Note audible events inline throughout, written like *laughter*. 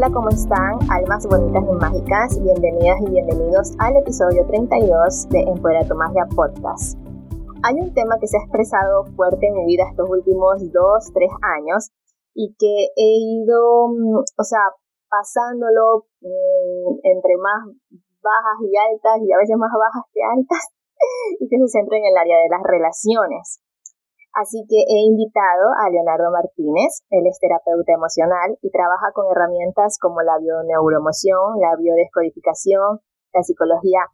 Hola, ¿cómo están? Almas bonitas y mágicas, bienvenidas y bienvenidos al episodio 32 de Empodera tu Magia Podcast. Hay un tema que se ha expresado fuerte en mi vida estos últimos dos, tres años y que he ido, mm, o sea, pasándolo mm, entre más bajas y altas y a veces más bajas que altas *laughs* y que se centra en el área de las relaciones. Así que he invitado a Leonardo Martínez, él es terapeuta emocional y trabaja con herramientas como la bioneuroemoción, la biodescodificación, la psicología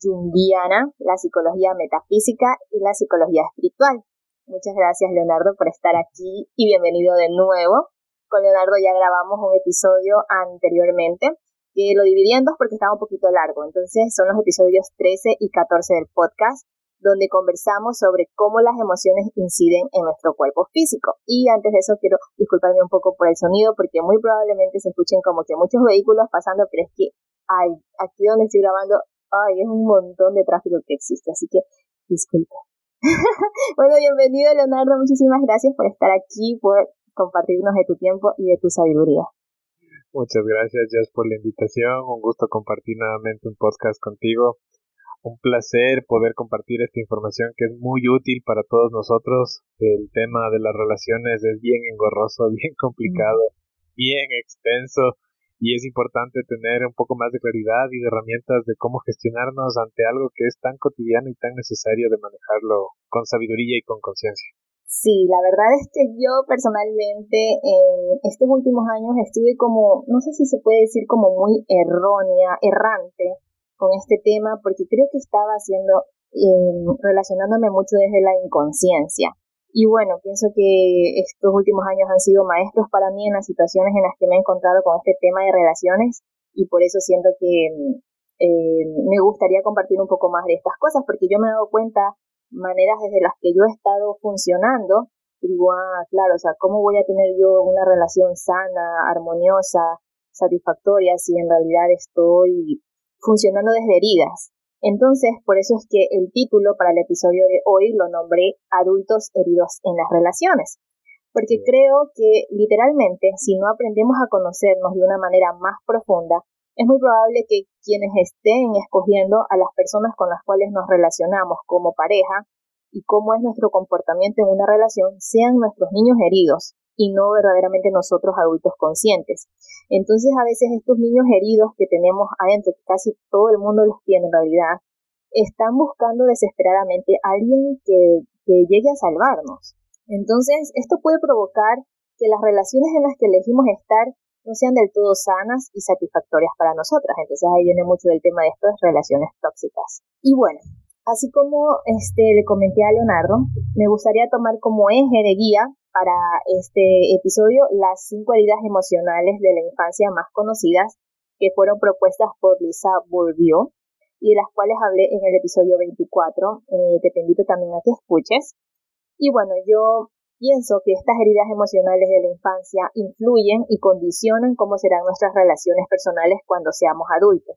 junguiana, la psicología metafísica y la psicología espiritual. Muchas gracias Leonardo por estar aquí y bienvenido de nuevo. Con Leonardo ya grabamos un episodio anteriormente que lo dividí en dos porque estaba un poquito largo. Entonces son los episodios 13 y 14 del podcast donde conversamos sobre cómo las emociones inciden en nuestro cuerpo físico. Y antes de eso quiero disculparme un poco por el sonido porque muy probablemente se escuchen como que muchos vehículos pasando, pero es que ay, aquí donde estoy grabando, ay, es un montón de tráfico que existe, así que disculpe. *laughs* bueno, bienvenido Leonardo, muchísimas gracias por estar aquí, por compartirnos de tu tiempo y de tu sabiduría. Muchas gracias, Jess, por la invitación. Un gusto compartir nuevamente un podcast contigo un placer poder compartir esta información que es muy útil para todos nosotros. El tema de las relaciones es bien engorroso, *laughs* bien complicado, bien extenso y es importante tener un poco más de claridad y de herramientas de cómo gestionarnos ante algo que es tan cotidiano y tan necesario de manejarlo con sabiduría y con conciencia. Sí, la verdad es que yo personalmente en estos últimos años estuve como, no sé si se puede decir como muy errónea, errante con este tema porque creo que estaba haciendo, eh, relacionándome mucho desde la inconsciencia. Y bueno, pienso que estos últimos años han sido maestros para mí en las situaciones en las que me he encontrado con este tema de relaciones y por eso siento que eh, me gustaría compartir un poco más de estas cosas porque yo me he dado cuenta maneras desde las que yo he estado funcionando digo, ah, claro, o sea, ¿cómo voy a tener yo una relación sana, armoniosa, satisfactoria si en realidad estoy funcionando desde heridas. Entonces, por eso es que el título para el episodio de hoy lo nombré Adultos heridos en las relaciones. Porque creo que literalmente, si no aprendemos a conocernos de una manera más profunda, es muy probable que quienes estén escogiendo a las personas con las cuales nos relacionamos como pareja y cómo es nuestro comportamiento en una relación sean nuestros niños heridos y no verdaderamente nosotros adultos conscientes. Entonces a veces estos niños heridos que tenemos adentro, que casi todo el mundo los tiene en realidad, están buscando desesperadamente a alguien que, que llegue a salvarnos. Entonces esto puede provocar que las relaciones en las que elegimos estar no sean del todo sanas y satisfactorias para nosotras. Entonces ahí viene mucho del tema de estas relaciones tóxicas. Y bueno, así como este le comenté a Leonardo, me gustaría tomar como eje de guía para este episodio las cinco heridas emocionales de la infancia más conocidas que fueron propuestas por Lisa Bourdieu y de las cuales hablé en el episodio 24. Eh, te invito también a que escuches. Y bueno, yo pienso que estas heridas emocionales de la infancia influyen y condicionan cómo serán nuestras relaciones personales cuando seamos adultos.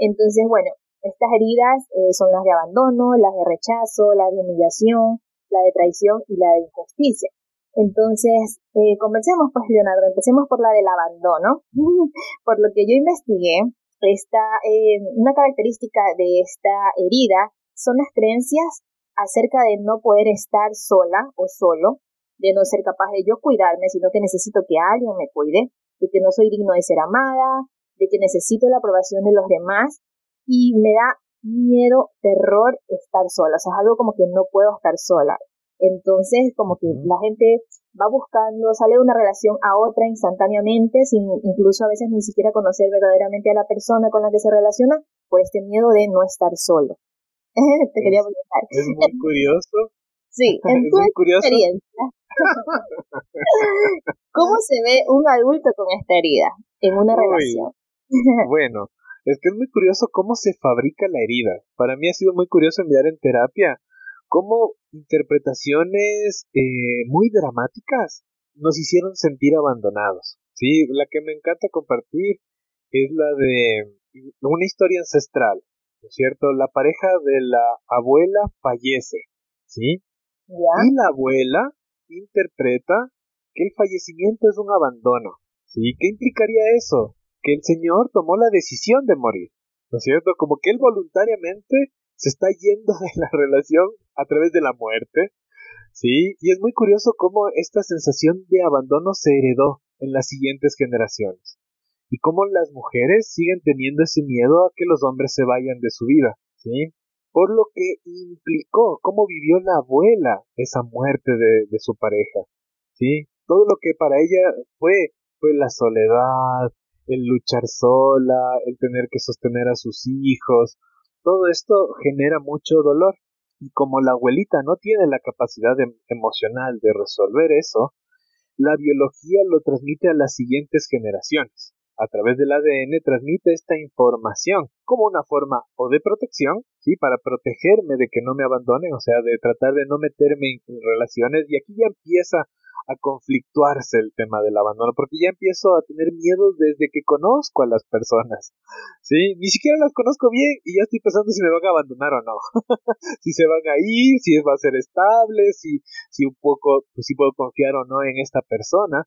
Entonces, bueno, estas heridas eh, son las de abandono, las de rechazo, la de humillación, la de traición y la de injusticia. Entonces, eh, conversemos pues, Leonardo, empecemos por la del abandono. *laughs* por lo que yo investigué, esta, eh, una característica de esta herida son las creencias acerca de no poder estar sola o solo, de no ser capaz de yo cuidarme, sino que necesito que alguien me cuide, de que no soy digno de ser amada, de que necesito la aprobación de los demás y me da miedo, terror estar sola, o sea, es algo como que no puedo estar sola. Entonces, como que la gente va buscando, sale de una relación a otra instantáneamente, sin incluso a veces ni siquiera conocer verdaderamente a la persona con la que se relaciona, por este miedo de no estar solo. *laughs* Te quería preguntar. Es muy *laughs* curioso. Sí, *laughs* en tu experiencia, ¿cómo se ve un adulto con esta herida en una relación? bueno, es que es muy curioso cómo se fabrica la herida. Para mí ha sido muy curioso enviar en terapia cómo interpretaciones eh, muy dramáticas nos hicieron sentir abandonados. Sí, la que me encanta compartir es la de una historia ancestral, ¿no es cierto? La pareja de la abuela fallece, ¿sí? Y la abuela interpreta que el fallecimiento es un abandono, ¿Sí? ¿Qué implicaría eso? Que el Señor tomó la decisión de morir. ¿No es cierto? Como que Él voluntariamente se está yendo de la relación a través de la muerte. ¿Sí? Y es muy curioso cómo esta sensación de abandono se heredó en las siguientes generaciones. Y cómo las mujeres siguen teniendo ese miedo a que los hombres se vayan de su vida. ¿Sí? Por lo que implicó cómo vivió la abuela esa muerte de, de su pareja. ¿Sí? Todo lo que para ella fue, fue la soledad, el luchar sola, el tener que sostener a sus hijos, todo esto genera mucho dolor. Y como la abuelita no tiene la capacidad emocional de resolver eso, la biología lo transmite a las siguientes generaciones. A través del ADN transmite esta información como una forma o de protección, sí, para protegerme de que no me abandonen, o sea, de tratar de no meterme en relaciones y aquí ya empieza a conflictuarse el tema del abandono, porque ya empiezo a tener miedo desde que conozco a las personas, ¿sí? Ni siquiera las conozco bien y ya estoy pensando si me van a abandonar o no, *laughs* si se van a ir, si va a ser estable, si, si un poco, pues si puedo confiar o no en esta persona,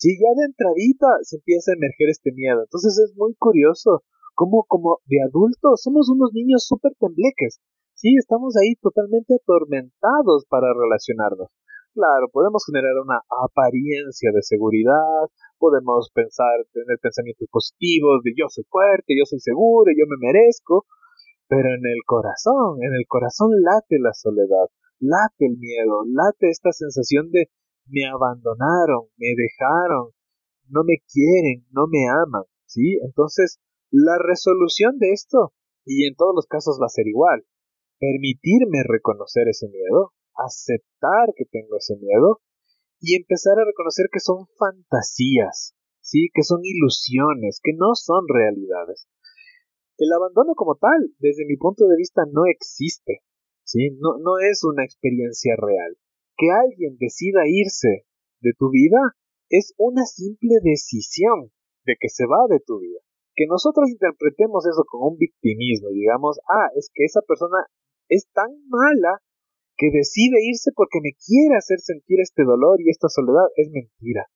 si ya de entradita se empieza a emerger este miedo, entonces es muy curioso cómo como de adultos somos unos niños súper tembleques, sí, estamos ahí totalmente atormentados para relacionarnos. Claro, podemos generar una apariencia de seguridad, podemos pensar, tener pensamientos positivos de yo soy fuerte, yo soy seguro, yo me merezco, pero en el corazón, en el corazón late la soledad, late el miedo, late esta sensación de me abandonaron, me dejaron, no me quieren, no me aman, ¿sí? Entonces, la resolución de esto, y en todos los casos va a ser igual, permitirme reconocer ese miedo, aceptar que tengo ese miedo y empezar a reconocer que son fantasías, sí, que son ilusiones, que no son realidades. El abandono como tal, desde mi punto de vista, no existe, sí, no, no es una experiencia real. Que alguien decida irse de tu vida es una simple decisión de que se va de tu vida. Que nosotros interpretemos eso como un victimismo y digamos, ah, es que esa persona es tan mala que decide irse porque me quiere hacer sentir este dolor y esta soledad es mentira.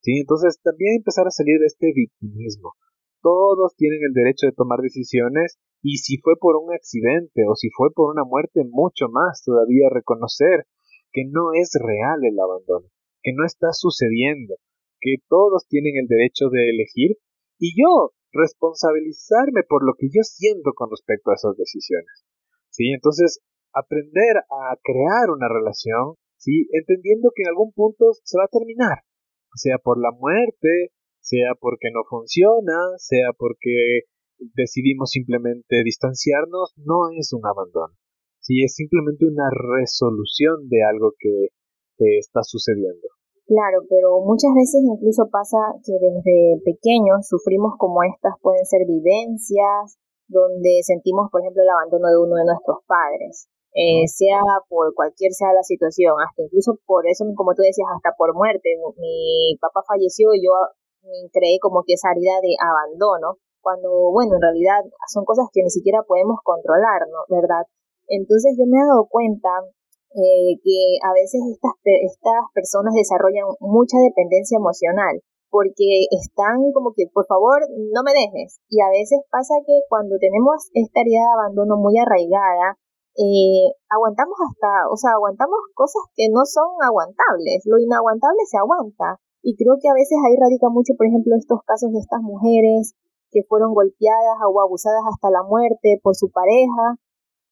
¿Sí? Entonces también empezar a salir de este victimismo. Todos tienen el derecho de tomar decisiones y si fue por un accidente o si fue por una muerte, mucho más todavía reconocer que no es real el abandono, que no está sucediendo, que todos tienen el derecho de elegir y yo responsabilizarme por lo que yo siento con respecto a esas decisiones. ¿Sí? Entonces, aprender a crear una relación, ¿sí? Entendiendo que en algún punto se va a terminar, sea por la muerte, sea porque no funciona, sea porque decidimos simplemente distanciarnos, no es un abandono, ¿sí? Es simplemente una resolución de algo que está sucediendo. Claro, pero muchas veces incluso pasa que desde pequeños sufrimos como estas pueden ser vivencias donde sentimos, por ejemplo, el abandono de uno de nuestros padres eh, sea por cualquier sea la situación, hasta incluso por eso, como tú decías, hasta por muerte. Mi papá falleció y yo creé como que esa herida de abandono, cuando, bueno, en realidad son cosas que ni siquiera podemos controlar, ¿no? ¿Verdad? Entonces yo me he dado cuenta eh, que a veces estas, estas personas desarrollan mucha dependencia emocional porque están como que, por favor, no me dejes. Y a veces pasa que cuando tenemos esta herida de abandono muy arraigada, eh, aguantamos hasta, o sea, aguantamos cosas que no son aguantables. Lo inaguantable se aguanta. Y creo que a veces ahí radica mucho, por ejemplo, estos casos de estas mujeres que fueron golpeadas o abusadas hasta la muerte por su pareja,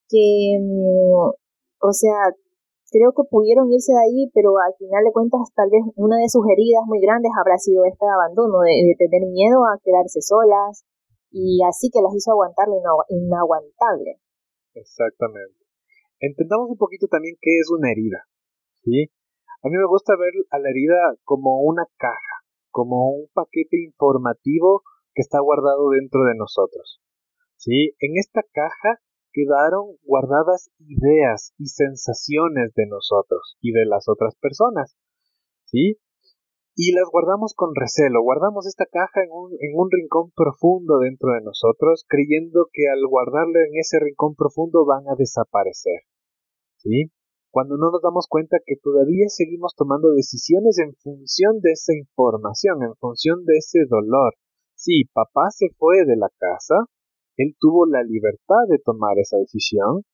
que, mm, o sea, creo que pudieron irse de ahí, pero al final de cuentas tal vez una de sus heridas muy grandes habrá sido este abandono, de, de tener miedo a quedarse solas, y así que las hizo aguantar lo inaguantable. Exactamente. Entendamos un poquito también qué es una herida. ¿sí? A mí me gusta ver a la herida como una caja, como un paquete informativo que está guardado dentro de nosotros. ¿sí? En esta caja quedaron guardadas ideas y sensaciones de nosotros y de las otras personas. ¿sí? Y las guardamos con recelo, guardamos esta caja en un, en un rincón profundo dentro de nosotros, creyendo que al guardarla en ese rincón profundo van a desaparecer. ¿Sí? cuando no nos damos cuenta que todavía seguimos tomando decisiones en función de esa información, en función de ese dolor. Sí, papá se fue de la casa, él tuvo la libertad de tomar esa decisión,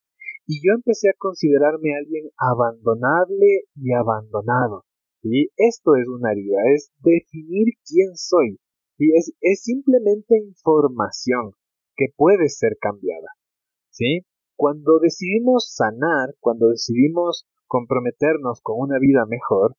y yo empecé a considerarme alguien abandonable y abandonado. ¿Sí? Esto es una herida, es definir quién soy. y Es, es simplemente información que puede ser cambiada. ¿sí? Cuando decidimos sanar, cuando decidimos comprometernos con una vida mejor,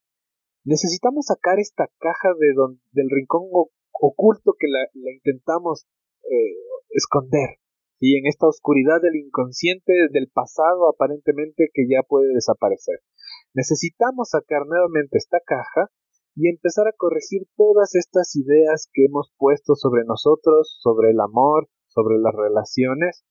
necesitamos sacar esta caja de del rincón oculto que la, intentamos eh, esconder. Y en esta oscuridad del inconsciente, del pasado aparentemente que ya puede desaparecer. Necesitamos sacar nuevamente esta caja y empezar a corregir todas estas ideas que hemos puesto sobre nosotros, sobre el amor, sobre las relaciones,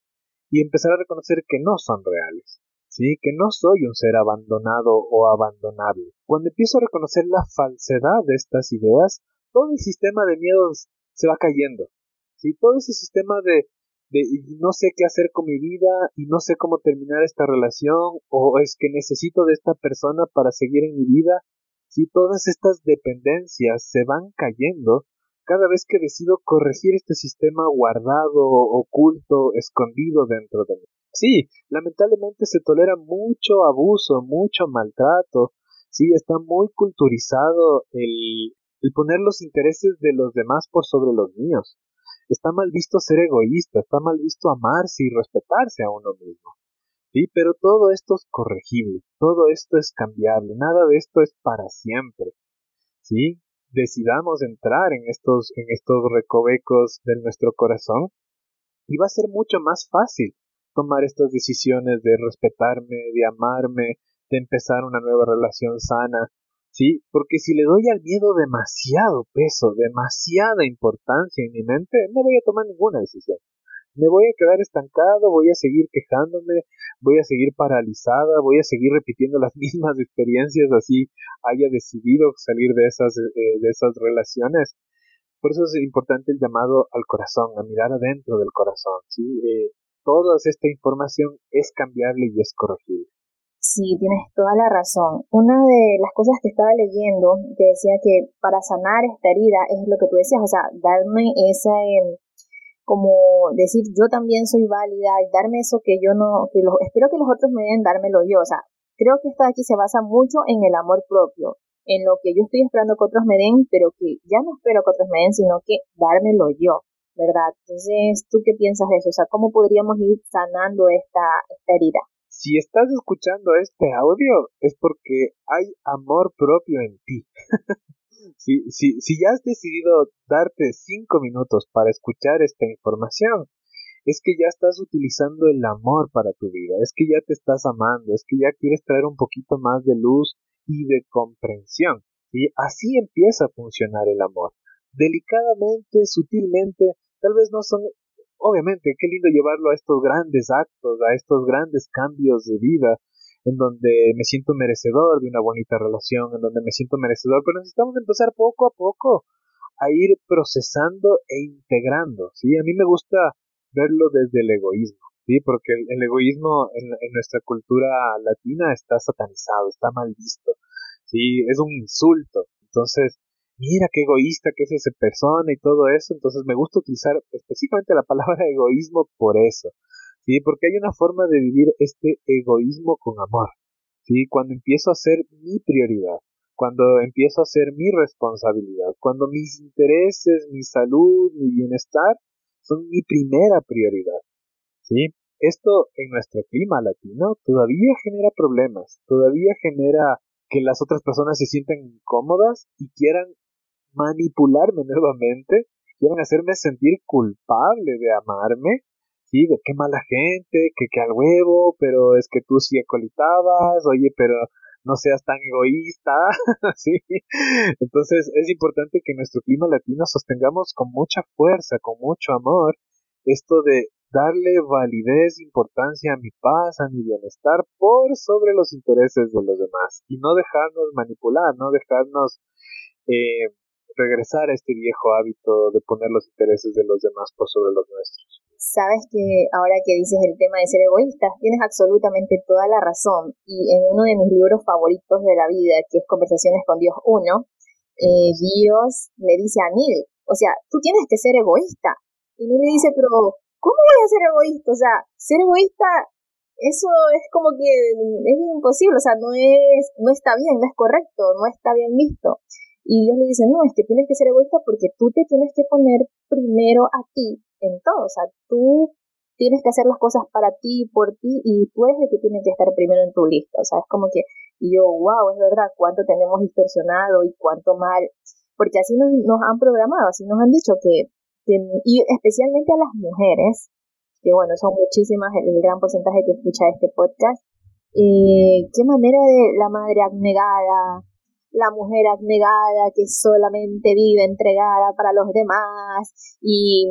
y empezar a reconocer que no son reales, ¿sí? Que no soy un ser abandonado o abandonable. Cuando empiezo a reconocer la falsedad de estas ideas, todo el sistema de miedos se va cayendo, ¿sí? Todo ese sistema de, de no sé qué hacer con mi vida y no sé cómo terminar esta relación o es que necesito de esta persona para seguir en mi vida, si todas estas dependencias se van cayendo cada vez que decido corregir este sistema guardado, oculto, escondido dentro de mí. Sí, lamentablemente se tolera mucho abuso, mucho maltrato, sí, está muy culturizado el, el poner los intereses de los demás por sobre los míos. Está mal visto ser egoísta, está mal visto amarse y respetarse a uno mismo. Sí, pero todo esto es corregible, todo esto es cambiable, nada de esto es para siempre. Sí, decidamos entrar en estos, en estos recovecos de nuestro corazón y va a ser mucho más fácil tomar estas decisiones de respetarme, de amarme, de empezar una nueva relación sana, ¿sí? Porque si le doy al miedo demasiado peso, demasiada importancia en mi mente, no voy a tomar ninguna decisión me voy a quedar estancado, voy a seguir quejándome, voy a seguir paralizada, voy a seguir repitiendo las *laughs* mismas experiencias así haya decidido salir de esas, eh, de esas relaciones. Por eso es importante el llamado al corazón, a mirar adentro del corazón. ¿sí? Eh, toda esta información es cambiable y es corregible. Sí, tienes toda la razón. Una de las cosas que estaba leyendo que decía que para sanar esta herida es lo que tú decías, o sea, darme esa, como decir yo también soy válida y darme eso que yo no, que los, espero que los otros me den, dármelo yo. O sea, creo que esto de aquí se basa mucho en el amor propio, en lo que yo estoy esperando que otros me den, pero que ya no espero que otros me den, sino que dármelo yo, ¿verdad? Entonces, ¿tú qué piensas de eso? O sea, ¿cómo podríamos ir sanando esta, esta herida? Si estás escuchando este audio es porque hay amor propio en ti. *laughs* Si, si, si ya has decidido darte cinco minutos para escuchar esta información, es que ya estás utilizando el amor para tu vida, es que ya te estás amando, es que ya quieres traer un poquito más de luz y de comprensión. Y así empieza a funcionar el amor. Delicadamente, sutilmente, tal vez no son, obviamente, qué lindo llevarlo a estos grandes actos, a estos grandes cambios de vida, en donde me siento merecedor de una bonita relación, en donde me siento merecedor, pero necesitamos empezar poco a poco a ir procesando e integrando, ¿sí? A mí me gusta verlo desde el egoísmo, ¿sí? Porque el, egoísmo en, en, nuestra cultura latina está satanizado, está mal visto, ¿sí? Es un insulto. Entonces, mira qué egoísta que es esa persona y todo eso, entonces me gusta utilizar específicamente la palabra *laughs* egoísmo por eso, ¿sí? Porque hay una forma de vivir este egoísmo con amor, ¿sí? Cuando empiezo a ser mi prioridad, cuando empiezo a ser mi responsabilidad, cuando mis intereses, mi salud, mi bienestar son mi primera prioridad, ¿sí? Esto en nuestro clima latino todavía genera problemas, todavía genera que las otras personas se sientan incómodas y quieran manipularme nuevamente, quieran hacerme sentir culpable de amarme sí, de qué mala gente, que, que al huevo, pero es que tú sí acolitabas, oye, pero no seas tan egoísta, *laughs* sí. Entonces es importante que nuestro clima latino sostengamos con mucha fuerza, con mucho amor, esto de darle validez, importancia a mi paz, a mi bienestar por sobre los intereses de los demás y no dejarnos manipular, no dejarnos eh, regresar a este viejo hábito de poner los intereses de los demás por sobre los nuestros. Sabes que ahora que dices el tema de ser egoísta, tienes absolutamente toda la razón. Y en uno de mis libros favoritos de la vida, que es Conversaciones con Dios 1, eh, Dios le dice a Neil, o sea, tú tienes que ser egoísta. Y Neil le dice, pero ¿cómo voy a ser egoísta? O sea, ser egoísta, eso es como que es imposible, o sea, no es, no está bien, no es correcto, no está bien visto. Y Dios le dice, no, es que tienes que ser egoísta porque tú te tienes que poner primero a ti en todo. O sea, tú tienes que hacer las cosas para ti, por ti, y tú el que tiene que estar primero en tu lista. O sea, es como que y yo, wow, es verdad, cuánto tenemos distorsionado y cuánto mal. Porque así nos, nos han programado, así nos han dicho que, y especialmente a las mujeres, que bueno, son muchísimas, el, gran porcentaje que escucha este podcast, eh, qué manera de la madre abnegada, la mujer abnegada que solamente vive entregada para los demás. Y,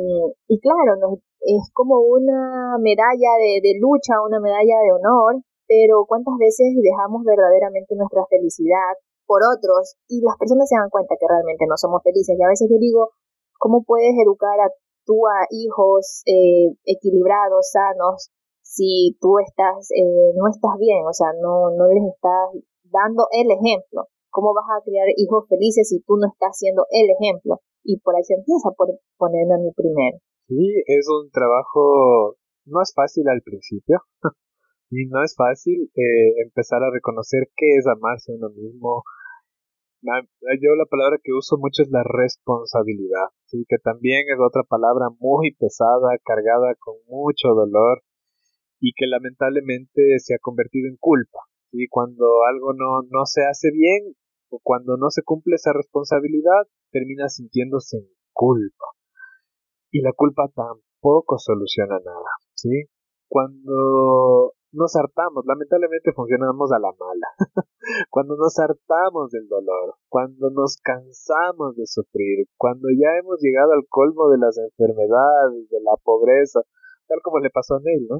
y claro, no, es como una medalla de, de lucha, una medalla de honor, pero cuántas veces dejamos verdaderamente nuestra felicidad por otros y las personas se dan cuenta que realmente no somos felices. Y a veces yo digo, ¿cómo puedes educar a tú a hijos eh, equilibrados, sanos, si tú estás, eh, no estás bien, o sea, no, no les estás dando el ejemplo. ¿Cómo vas a criar hijos felices si tú no estás siendo el ejemplo? Y por ahí se empieza por ponerme a mí primero. Sí, es un trabajo, no es fácil al principio. *laughs* y no es fácil eh, empezar a reconocer qué es amarse a uno mismo. Yo la palabra que uso mucho es la responsabilidad, ¿sí? que también es otra palabra muy pesada, cargada con mucho dolor y que lamentablemente se ha convertido en culpa. ¿sí? Cuando algo no, no se hace bien, cuando no se cumple esa responsabilidad, termina sintiéndose en culpa. Y la culpa tampoco soluciona nada, ¿sí? Cuando nos hartamos, lamentablemente funcionamos a la mala. *laughs* cuando nos hartamos del dolor, cuando nos cansamos de sufrir, cuando ya hemos llegado al colmo de las enfermedades, de la pobreza, tal como le pasó a Neil, ¿no?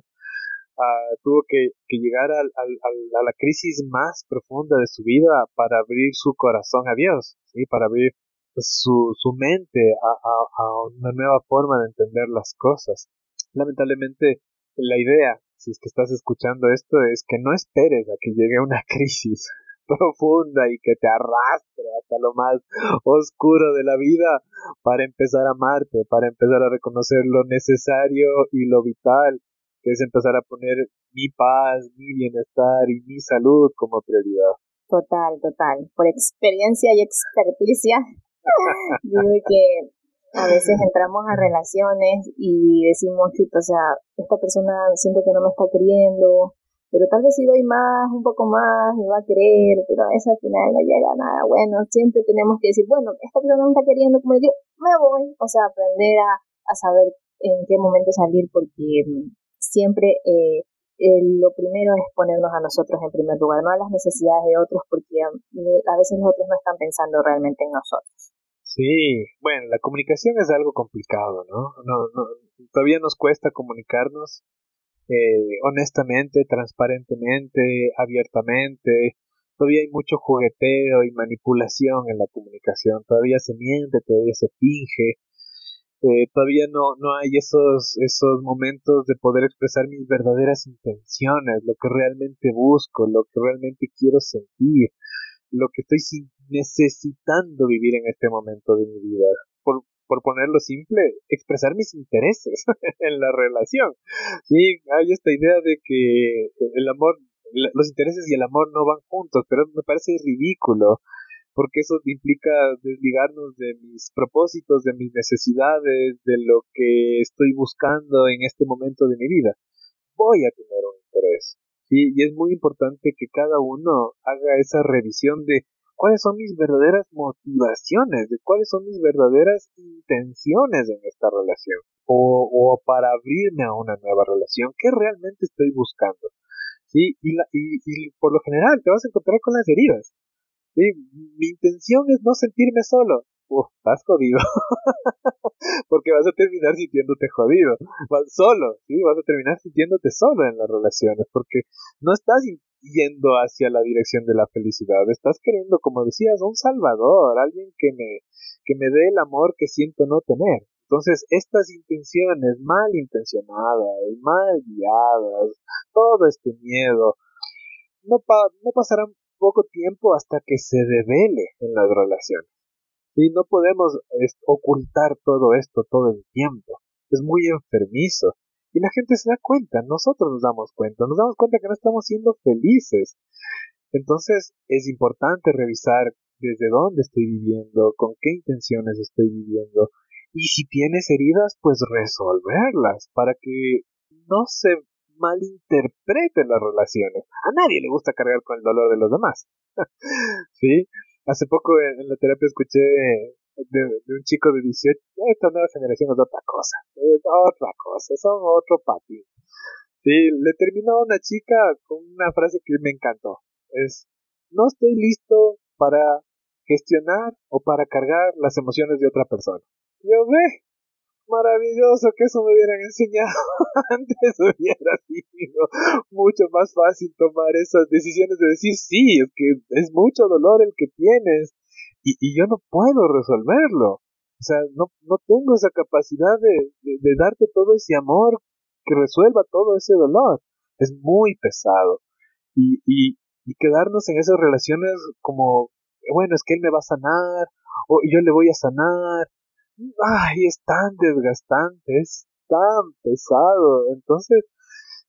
Tuvo que, llegar a la crisis más profunda de su vida para abrir su corazón a Dios, ¿sí? para abrir su, su mente a, a, una nueva forma de entender las cosas. Lamentablemente, la idea, si es que estás escuchando esto, es que no esperes a que llegue una *laughs* crisis profunda y que te arrastre hasta lo más oscuro de la vida para empezar a amarte, para empezar a reconocer lo necesario y lo vital que es empezar a poner mi paz, mi bienestar y mi salud como prioridad. Total, total. Por experiencia y experticia, *laughs* digo que a veces entramos a relaciones y decimos, chuta, o sea, esta persona siento que no me está queriendo, pero tal vez si doy más, un poco más, me va a querer, pero a veces al final no llega a nada. Bueno, siempre tenemos que decir, bueno, esta persona no me está queriendo, como yo, me voy. O sea, aprender a, a saber en qué momento salir porque siempre eh, lo primero es ponernos a nosotros en primer lugar, no a las necesidades de otros, porque um, a veces los otros no están pensando realmente en nosotros. Sí, bueno, la comunicación es algo complicado, ¿no? no, no todavía nos cuesta comunicarnos eh, honestamente, transparentemente, abiertamente. Todavía hay mucho jugueteo y manipulación en la comunicación. Todavía se miente, todavía se finge. Eh, todavía no, no hay esos, esos momentos de poder expresar mis verdaderas intenciones, lo que realmente busco, lo que realmente quiero sentir, lo que estoy necesitando vivir en este momento de mi vida. Por, por ponerlo simple, expresar mis intereses *laughs* en la relación. Sí, hay esta idea de que el amor, los intereses y el amor no van juntos, pero me parece ridículo porque eso implica desligarnos de mis propósitos, de mis necesidades, de lo que estoy buscando en este momento de mi vida. Voy a tener un interés. ¿sí? Y es muy importante que cada uno haga esa revisión de cuáles son mis verdaderas motivaciones, de cuáles son mis verdaderas intenciones en esta relación. O, o para abrirme a una nueva relación, ¿qué realmente estoy buscando? ¿Sí? Y, la, y, y por lo general te vas a encontrar con las heridas. Sí, mi intención es no sentirme solo. Uf, estás jodido. *laughs* Porque vas a terminar sintiéndote jodido. Vas solo, ¿sí? Vas a terminar sintiéndote solo en las relaciones. Porque no estás yendo hacia la dirección de la felicidad. Estás queriendo, como decías, un salvador, alguien que me, que me dé el amor que siento no tener. Entonces, estas intenciones mal intencionadas, mal guiadas, todo este miedo, no, no pasarán poco tiempo hasta que se devele en las relaciones. Y no podemos ocultar todo esto todo el tiempo. Es muy enfermizo. Y la gente se da cuenta, nosotros nos damos cuenta, nos damos cuenta que no estamos siendo felices. Entonces es importante revisar desde dónde estoy viviendo, con qué intenciones estoy viviendo. Y si tienes heridas, pues resolverlas para que no se malinterpreten las relaciones. A nadie le gusta cargar con el dolor de los demás. *laughs* ¿Sí? Hace poco en, la terapia escuché de, un chico de 18, esta nueva generación es otra cosa, es otra cosa, son otro patín. Sí, le terminó una chica con una frase que me encantó. Es, no estoy listo para gestionar o para cargar las emociones de otra persona. Yo ve, maravilloso que eso me hubieran enseñado *laughs* antes hubiera sido mucho más fácil tomar esas decisiones de decir sí es que es mucho dolor el que tienes y, y yo no puedo resolverlo o sea no, no tengo esa capacidad de, de, darte todo ese amor que resuelva todo ese dolor. Es muy pesado. Y, y, y quedarnos en esas relaciones como bueno es que él me va a sanar o yo le voy a sanar ay, es tan desgastante, es tan pesado. Entonces,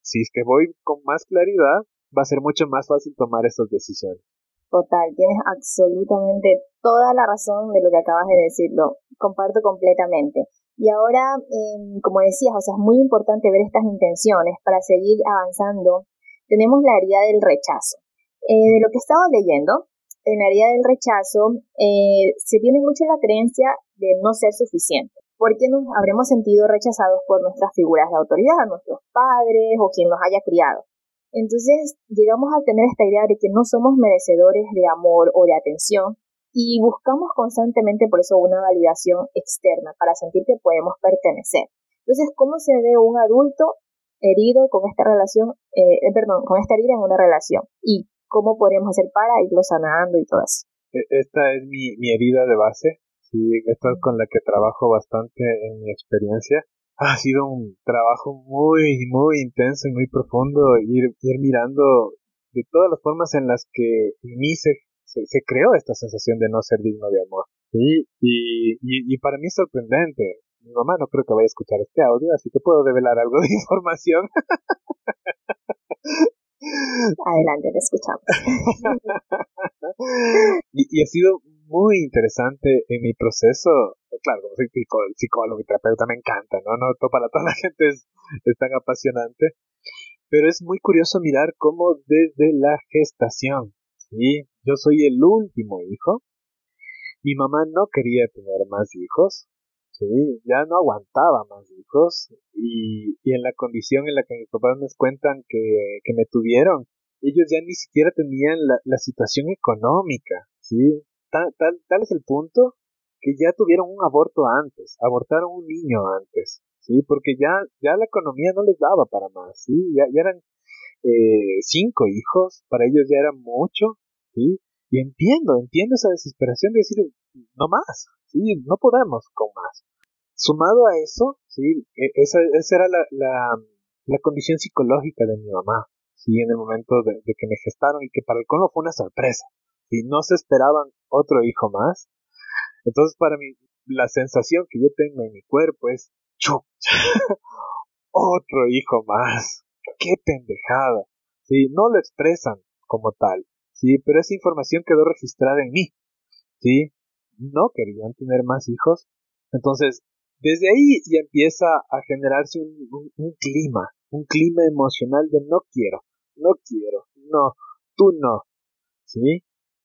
si es que voy con más claridad, va a ser mucho más fácil tomar esas decisiones. Total, tienes absolutamente toda la razón de lo que acabas de decirlo. Comparto completamente. Y ahora, em, como decías, o sea, es muy importante ver estas intenciones para seguir avanzando. Tenemos la herida del rechazo. Eh, de lo que estaba leyendo, en herida del rechazo eh, se tiene mucho la creencia de no ser suficiente, porque nos habremos sentido rechazados por nuestras figuras de autoridad, nuestros padres o quien nos haya criado. Entonces llegamos a tener esta idea de que no somos merecedores de amor o de atención y buscamos constantemente por eso una validación externa para sentir que podemos pertenecer. Entonces, ¿cómo se ve un adulto herido con esta relación, eh, perdón, con esta herida en una relación? ¿Y cómo podemos hacer para irlo sanando y todo eso? E, esta es mi, mi herida de base Sí, esta es con la que trabajo bastante en mi experiencia. Ha sido un trabajo muy, muy intenso y muy profundo ir, ir mirando de todas las formas en las que en mí se, se, creó esta sensación de no ser digno de amor. Sí, y, y, y para mí es sorprendente. Mi mamá no creo que vaya a escuchar este audio, así que puedo develar algo de *laughs* información. Adelante, te escuchamos. *laughs* y, ha sido muy interesante en mi proceso. Claro, como soy psicólogo y terapeuta, me encanta, ¿no? No para toda la gente es, es tan apasionante. Pero es muy curioso mirar cómo desde la gestación, ¿sí? Yo soy el último hijo. Mi mamá no quería tener más hijos, Sí, ya no aguantaba más hijos y, y en la condición en la que mis papás me cuentan que, que me tuvieron, ellos ya ni siquiera tenían la, la situación económica, ¿sí? Tal, tal, tal es el punto que ya tuvieron un aborto antes, abortaron un niño antes, ¿sí? Porque ya, ya la economía no les daba para más, ¿sí? Ya, ya eran eh, cinco hijos, para ellos ya era mucho, ¿sí? Y entiendo, entiendo esa desesperación de decir, no más, sí, no podemos con más. Sumado a eso, sí, e, esa, esa era la, la, la, condición psicológica de mi mamá, sí, en el momento de, que me gestaron y que para el colmo fue una sorpresa, y no se esperaban otro hijo más. Entonces para mí, la sensación que yo tengo en mi cuerpo es, *laughs* otro hijo más, qué pendejada, sí, no lo expresan como tal, sí, pero esa información quedó registrada en mí, sí, no querían tener más hijos. Entonces, desde ahí ya empieza a generarse un, clima, un clima emocional de no quiero, no quiero, no, tú no, ¿sí?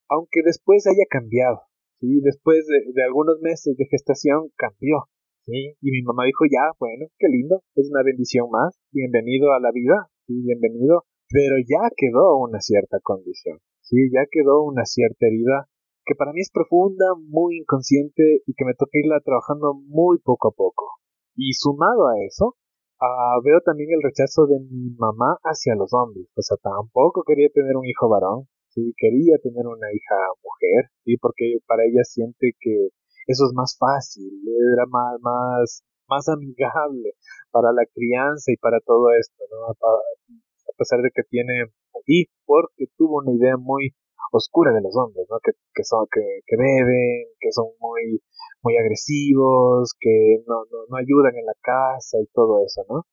Aunque después haya cambiado, ¿sí? Después de, de algunos meses de gestación cambió, ¿sí? Y mi mamá dijo, ya, bueno, qué lindo, es una bendición más, bienvenido a la vida, ¿sí? Bienvenido, pero ya quedó una cierta condición, ¿sí? Ya quedó una cierta herida que para mí es profunda, muy inconsciente y que me toca irla trabajando muy poco a poco. Y sumado a eso, ah, veo también el rechazo de mi mamá hacia los hombres. O sea, tampoco quería tener un hijo varón, sí, quería tener una hija mujer, sí, porque para ella siente que eso es más fácil, era más, más, más amigable para la crianza y para todo esto, ¿no? A pesar de que tiene, y porque tuvo una idea muy oscura de los hombres, ¿no? Que, que son, que, que beben, que son muy, muy agresivos, que no, no, no ayudan en la casa y todo eso, ¿no?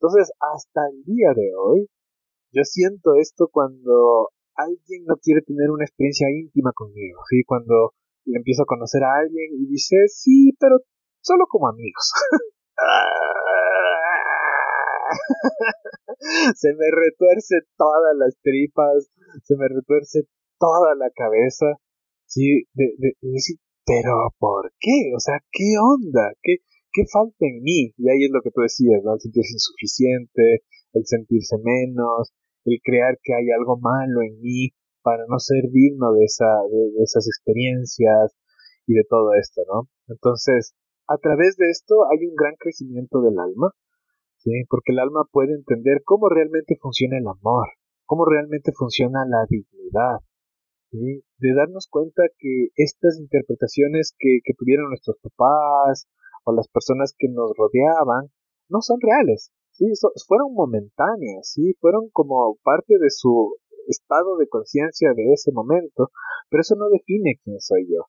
Entonces, hasta el día de hoy, yo siento esto cuando alguien no quiere tener una experiencia íntima conmigo, ¿sí? Cuando le empiezo a conocer a alguien y dice, sí, pero solo como amigos. *laughs* se me retuerce todas las tripas, se me retuerce toda la cabeza, sí, de, de, pero ¿por qué? O sea, ¿qué onda? ¿Qué, ¿Qué falta en mí? Y ahí es lo que tú decías, ¿no? El sentirse insuficiente, el sentirse menos, el crear que hay algo malo en mí para no ser digno de, esa, de, esas experiencias y de todo esto, ¿no? Entonces, a través de esto hay un gran crecimiento del alma, ¿sí? Porque el alma puede entender cómo realmente funciona el amor, cómo realmente funciona la dignidad, De darnos cuenta que estas interpretaciones que, que tuvieron nuestros papás o las personas que nos rodeaban no son reales, sí, fueron momentáneas, sí, fueron como parte de su estado de conciencia de ese momento, pero eso no define quién soy yo,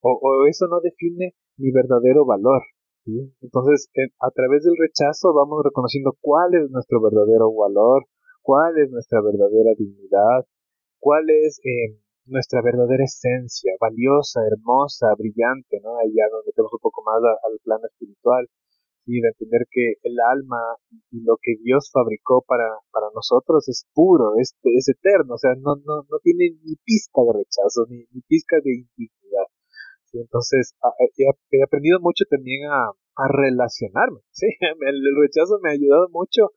o, eso no define mi verdadero valor. ¿sí? Entonces, a través del rechazo vamos reconociendo cuál es nuestro verdadero valor, cuál es nuestra verdadera dignidad, cuál es eh, nuestra verdadera esencia, valiosa, hermosa, brillante, ¿no? Allá donde tenemos un poco más al plano espiritual y de entender que el alma y lo que Dios fabricó para, para nosotros es puro, es, es eterno, o sea, no, no, no tiene ni pizca de rechazo, ni, ni pizca de indignidad. Entonces, he, aprendido mucho también a, relacionarme, *laughs* ¿sí? El, rechazo me ha ayudado mucho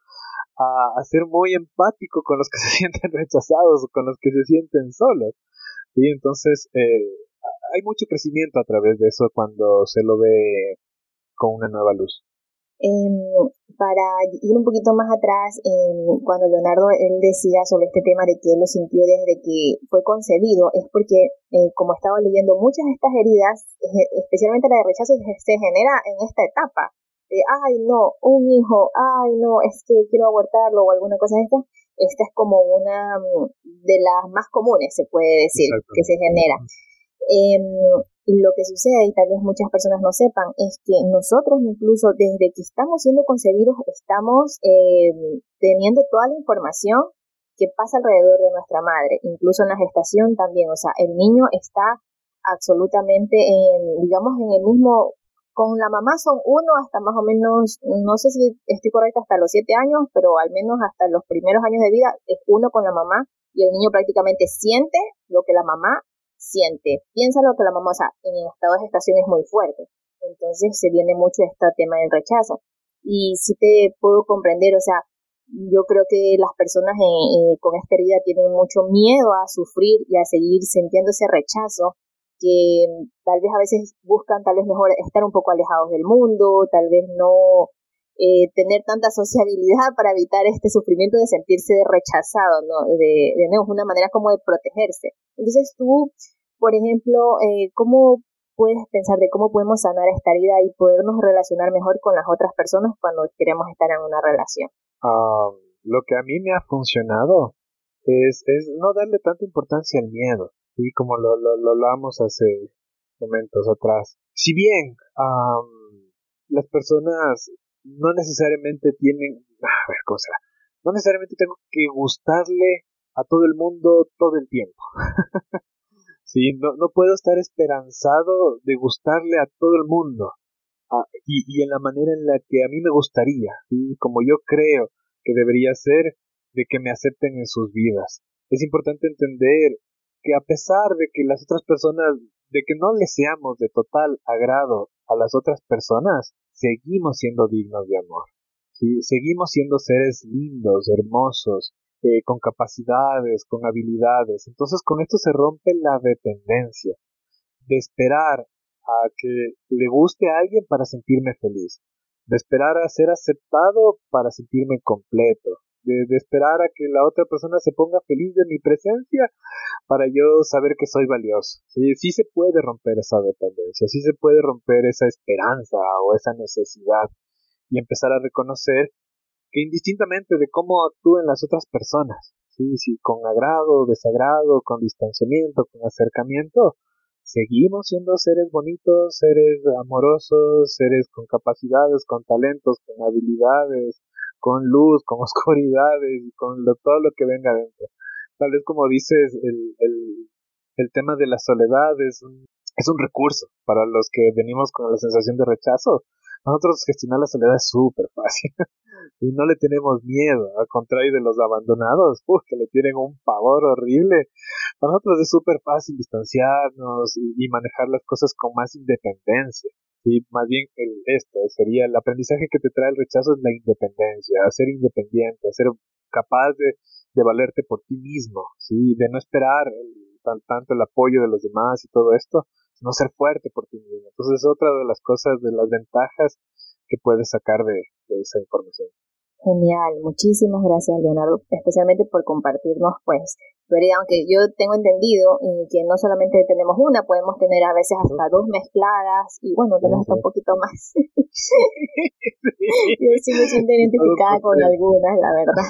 a, a, ser muy empático con los que *laughs* se sienten rechazados o con los que se sienten solos. ¿sí? Entonces, eh, hay mucho crecimiento a través de eso cuando se lo ve con una nueva luz. Em, para ir un poquito más atrás, em, cuando Leonardo él decía sobre este tema de que él lo sintió desde que fue concebido, es porque, eh, como estaba leyendo, muchas de estas heridas, especialmente la de rechazo, se, genera en esta etapa. De, ay, no, un hijo, ay, no, es que quiero abortarlo o alguna cosa de esta. Esta es como una mm, de las más comunes, se puede decir, que se genera. Eh, lo que sucede, y tal vez muchas personas no sepan, es que nosotros incluso desde que estamos siendo concebidos estamos eh, teniendo toda la información que pasa alrededor de nuestra madre, incluso en la gestación también, o sea, el niño está absolutamente, en, digamos, en el mismo, con la mamá son uno hasta más o menos, no sé si estoy correcta, hasta los siete años, pero al menos hasta los primeros años de vida es uno con la mamá y el niño prácticamente siente lo que la mamá siente, piensa lo que la mamá, o sea, en el estado de gestación es muy fuerte. Entonces se viene mucho este tema del rechazo. Y sí te puedo comprender, o sea, yo creo que las personas con esta herida tienen mucho miedo a sufrir y a seguir sintiendo ese rechazo, que tal vez a veces buscan tal vez mejor estar un poco alejados del mundo, tal vez no eh, tener tanta sociabilidad para evitar este sufrimiento de sentirse rechazado, ¿no? De, de una manera como de protegerse. Entonces tú, por ejemplo, eh, ¿cómo puedes pensar de cómo podemos sanar esta herida y podernos relacionar mejor con las otras personas cuando queremos estar en una relación? Ah, lo que a mí me ha funcionado es, es no darle tanta importancia al miedo, y como lo, lo, lo hablamos hace momentos atrás. Si bien las personas no necesariamente tienen, a ver, cosa, no necesariamente tengo que gustarle a todo el mundo todo el tiempo. *laughs* sí, no, no puedo estar esperanzado de gustarle a todo el mundo. Ah, y, y, en la manera en la que a mí me gustaría, ¿sí? como yo creo que debería ser, de que me acepten en sus vidas. Es importante entender que a pesar de que las otras personas, de que no le seamos de total agrado a las otras personas, seguimos siendo dignos de amor. ¿sí? Seguimos siendo seres lindos, hermosos, eh, con capacidades, con habilidades. Entonces con esto se rompe la dependencia de esperar a que le guste a alguien para sentirme feliz, de esperar a ser aceptado para sentirme completo, de, esperar a que la otra persona se ponga feliz de mi presencia para yo saber que soy valioso. Sí, sí se puede romper esa dependencia, sí se puede romper esa esperanza o esa necesidad y empezar a reconocer indistintamente de cómo actúen las otras personas, sí, sí, con agrado, desagrado, con distanciamiento, con acercamiento, seguimos siendo seres bonitos, seres amorosos, seres con capacidades, con talentos, con habilidades, con luz, con *laughs* oscuridades y con todo lo que venga adentro. Tal vez como dices, el, el, el tema de la soledad es un, es un recurso para los que venimos con la sensación de rechazo. Nosotros gestionar la soledad es súper fácil *laughs* y no le tenemos miedo, al contrario de los abandonados, *laughs* que le tienen un pavor horrible. Para nosotros es súper fácil distanciarnos y, manejar las cosas con más independencia. Y más bien el, esto sería el aprendizaje que te trae el rechazo es la independencia, ser independiente, ser capaz de, valerte por ti mismo, ¿sí? de no esperar tanto el apoyo de los demás y todo esto, sino ser fuerte por ti mismo. Entonces es otra de las cosas, de las ventajas que puedes sacar de, esa información. Genial, muchísimas gracias Leonardo, especialmente por compartirnos pues tu herida, aunque yo tengo entendido eh, que no solamente tenemos una, podemos tener a veces hasta dos mezcladas y bueno, tenemos hasta un poquito más. *laughs* yo sí me siento identificada con algunas, la verdad.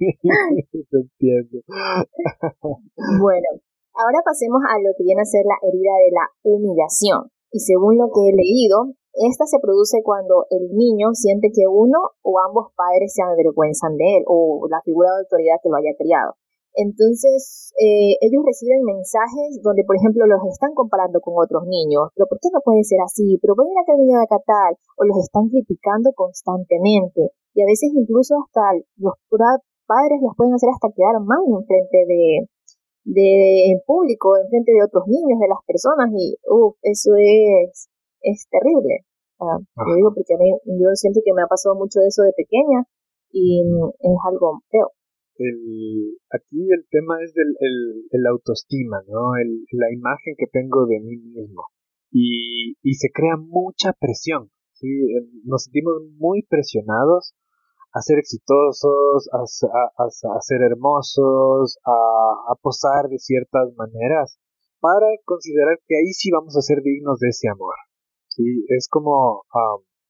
*laughs* bueno, ahora pasemos a lo que viene a ser la herida de la humillación. Y según lo que he leído, esta se produce cuando el niño siente que uno o ambos padres se avergüenzan de él o la figura de autoridad que lo haya criado. Entonces, eh, ellos reciben mensajes donde, por ejemplo, los están comparando con otros niños. Pero ¿por qué no puede ser así? Pero ven a que niño de acá tal. O los están criticando constantemente. Y a veces incluso hasta los padres los pueden hacer hasta quedar mal en frente de, de en público, en frente de otros niños, de las personas. Y, uff, eso es es terrible. Ah, yo digo porque a mí, yo siento que me ha pasado mucho de eso de pequeña y es algo feo. El, aquí el tema es del el, el autoestima, ¿no? El, la imagen que tengo de mí mismo. Y, y se crea mucha presión, ¿sí? Nos sentimos muy presionados a ser exitosos, a, a, a, ser hermosos, a, posar de ciertas maneras, para considerar que ahí sí vamos a ser dignos de ese amor. Sí, es como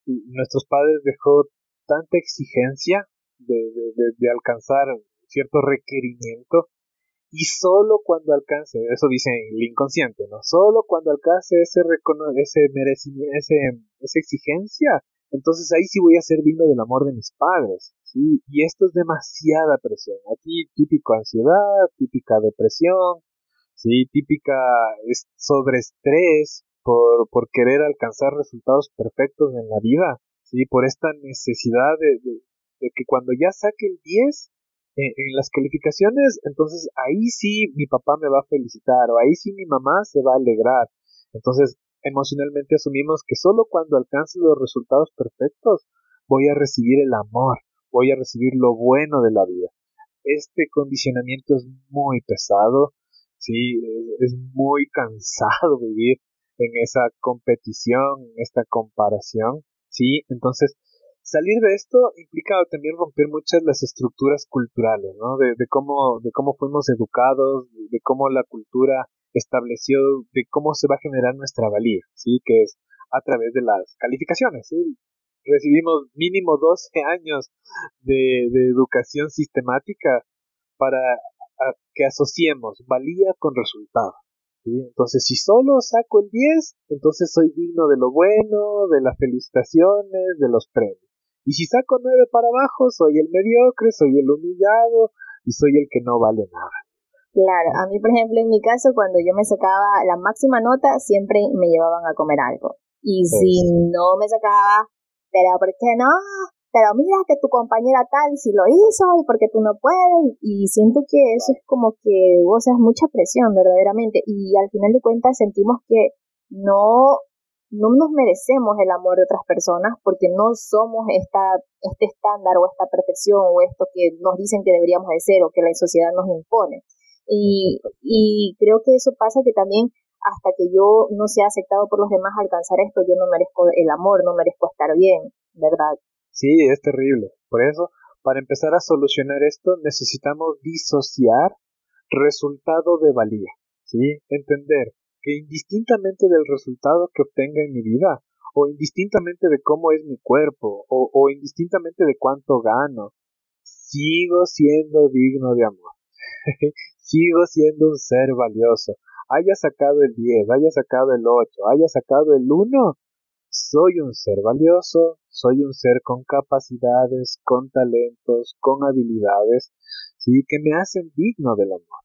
nuestros padres dejó tanta exigencia de, de, de, alcanzar cierto requerimiento y solo cuando alcance, eso dice el inconsciente, ¿no? Solo cuando alcance ese ese merecimiento, ese, esa exigencia, entonces ahí sí voy a ser digno del amor de mis padres, ¿sí? Y esto es demasiada presión. Aquí típico ansiedad, típica depresión, ¿sí? Típica sobreestrés, por, por querer alcanzar resultados perfectos en la vida, ¿sí? por esta necesidad de, que cuando ya saque el 10 eh, en las calificaciones, entonces ahí sí mi papá me va a felicitar o ahí sí mi mamá se va a alegrar. Entonces emocionalmente asumimos que solo cuando alcance los resultados perfectos voy a recibir el amor, voy a recibir lo bueno de la vida. Este condicionamiento es muy pesado, sí, es muy cansado vivir en esa competición, en esta comparación, ¿sí? Entonces, salir de esto implica también romper muchas las estructuras culturales, ¿no? De, de, cómo, de cómo fuimos educados, de cómo la cultura estableció, de cómo se va a generar nuestra valía, ¿sí? Que es a través de las calificaciones. Recibimos mínimo 12 años de, de educación sistemática para que asociemos valía con resultado. Entonces, si solo saco el 10, entonces soy digno de lo bueno, de las felicitaciones, de los premios. Y si saco 9 para abajo, soy el mediocre, soy el humillado y soy el que no vale nada. Claro, a mí, por ejemplo, en mi caso, cuando yo me sacaba la máxima nota, siempre me llevaban a comer algo. Y si no me sacaba, pero ¿por qué no? pero mira que tu compañera tal si lo hizo y porque tú no puedes y siento que eso es como que o sea es mucha presión verdaderamente y al final de cuentas sentimos que no no nos merecemos el amor de otras personas porque no somos esta este estándar o esta perfección o esto que nos dicen que deberíamos de ser o que la sociedad nos impone y, y creo que eso pasa que también hasta que yo no sea aceptado por los demás alcanzar esto yo no merezco el amor no merezco estar bien verdad Sí, es terrible. Por eso, para empezar a solucionar esto, necesitamos disociar resultado de valía, ¿sí? Entender que indistintamente del resultado que obtenga en mi vida, o indistintamente de cómo es mi cuerpo, o, o indistintamente de cuánto gano, sigo siendo digno de amor. *laughs* sigo siendo un ser valioso. Haya sacado el 10, haya sacado el 8, haya sacado el 1, soy un ser valioso, soy un ser con capacidades, con talentos, con habilidades, sí, que me hacen digno del amor.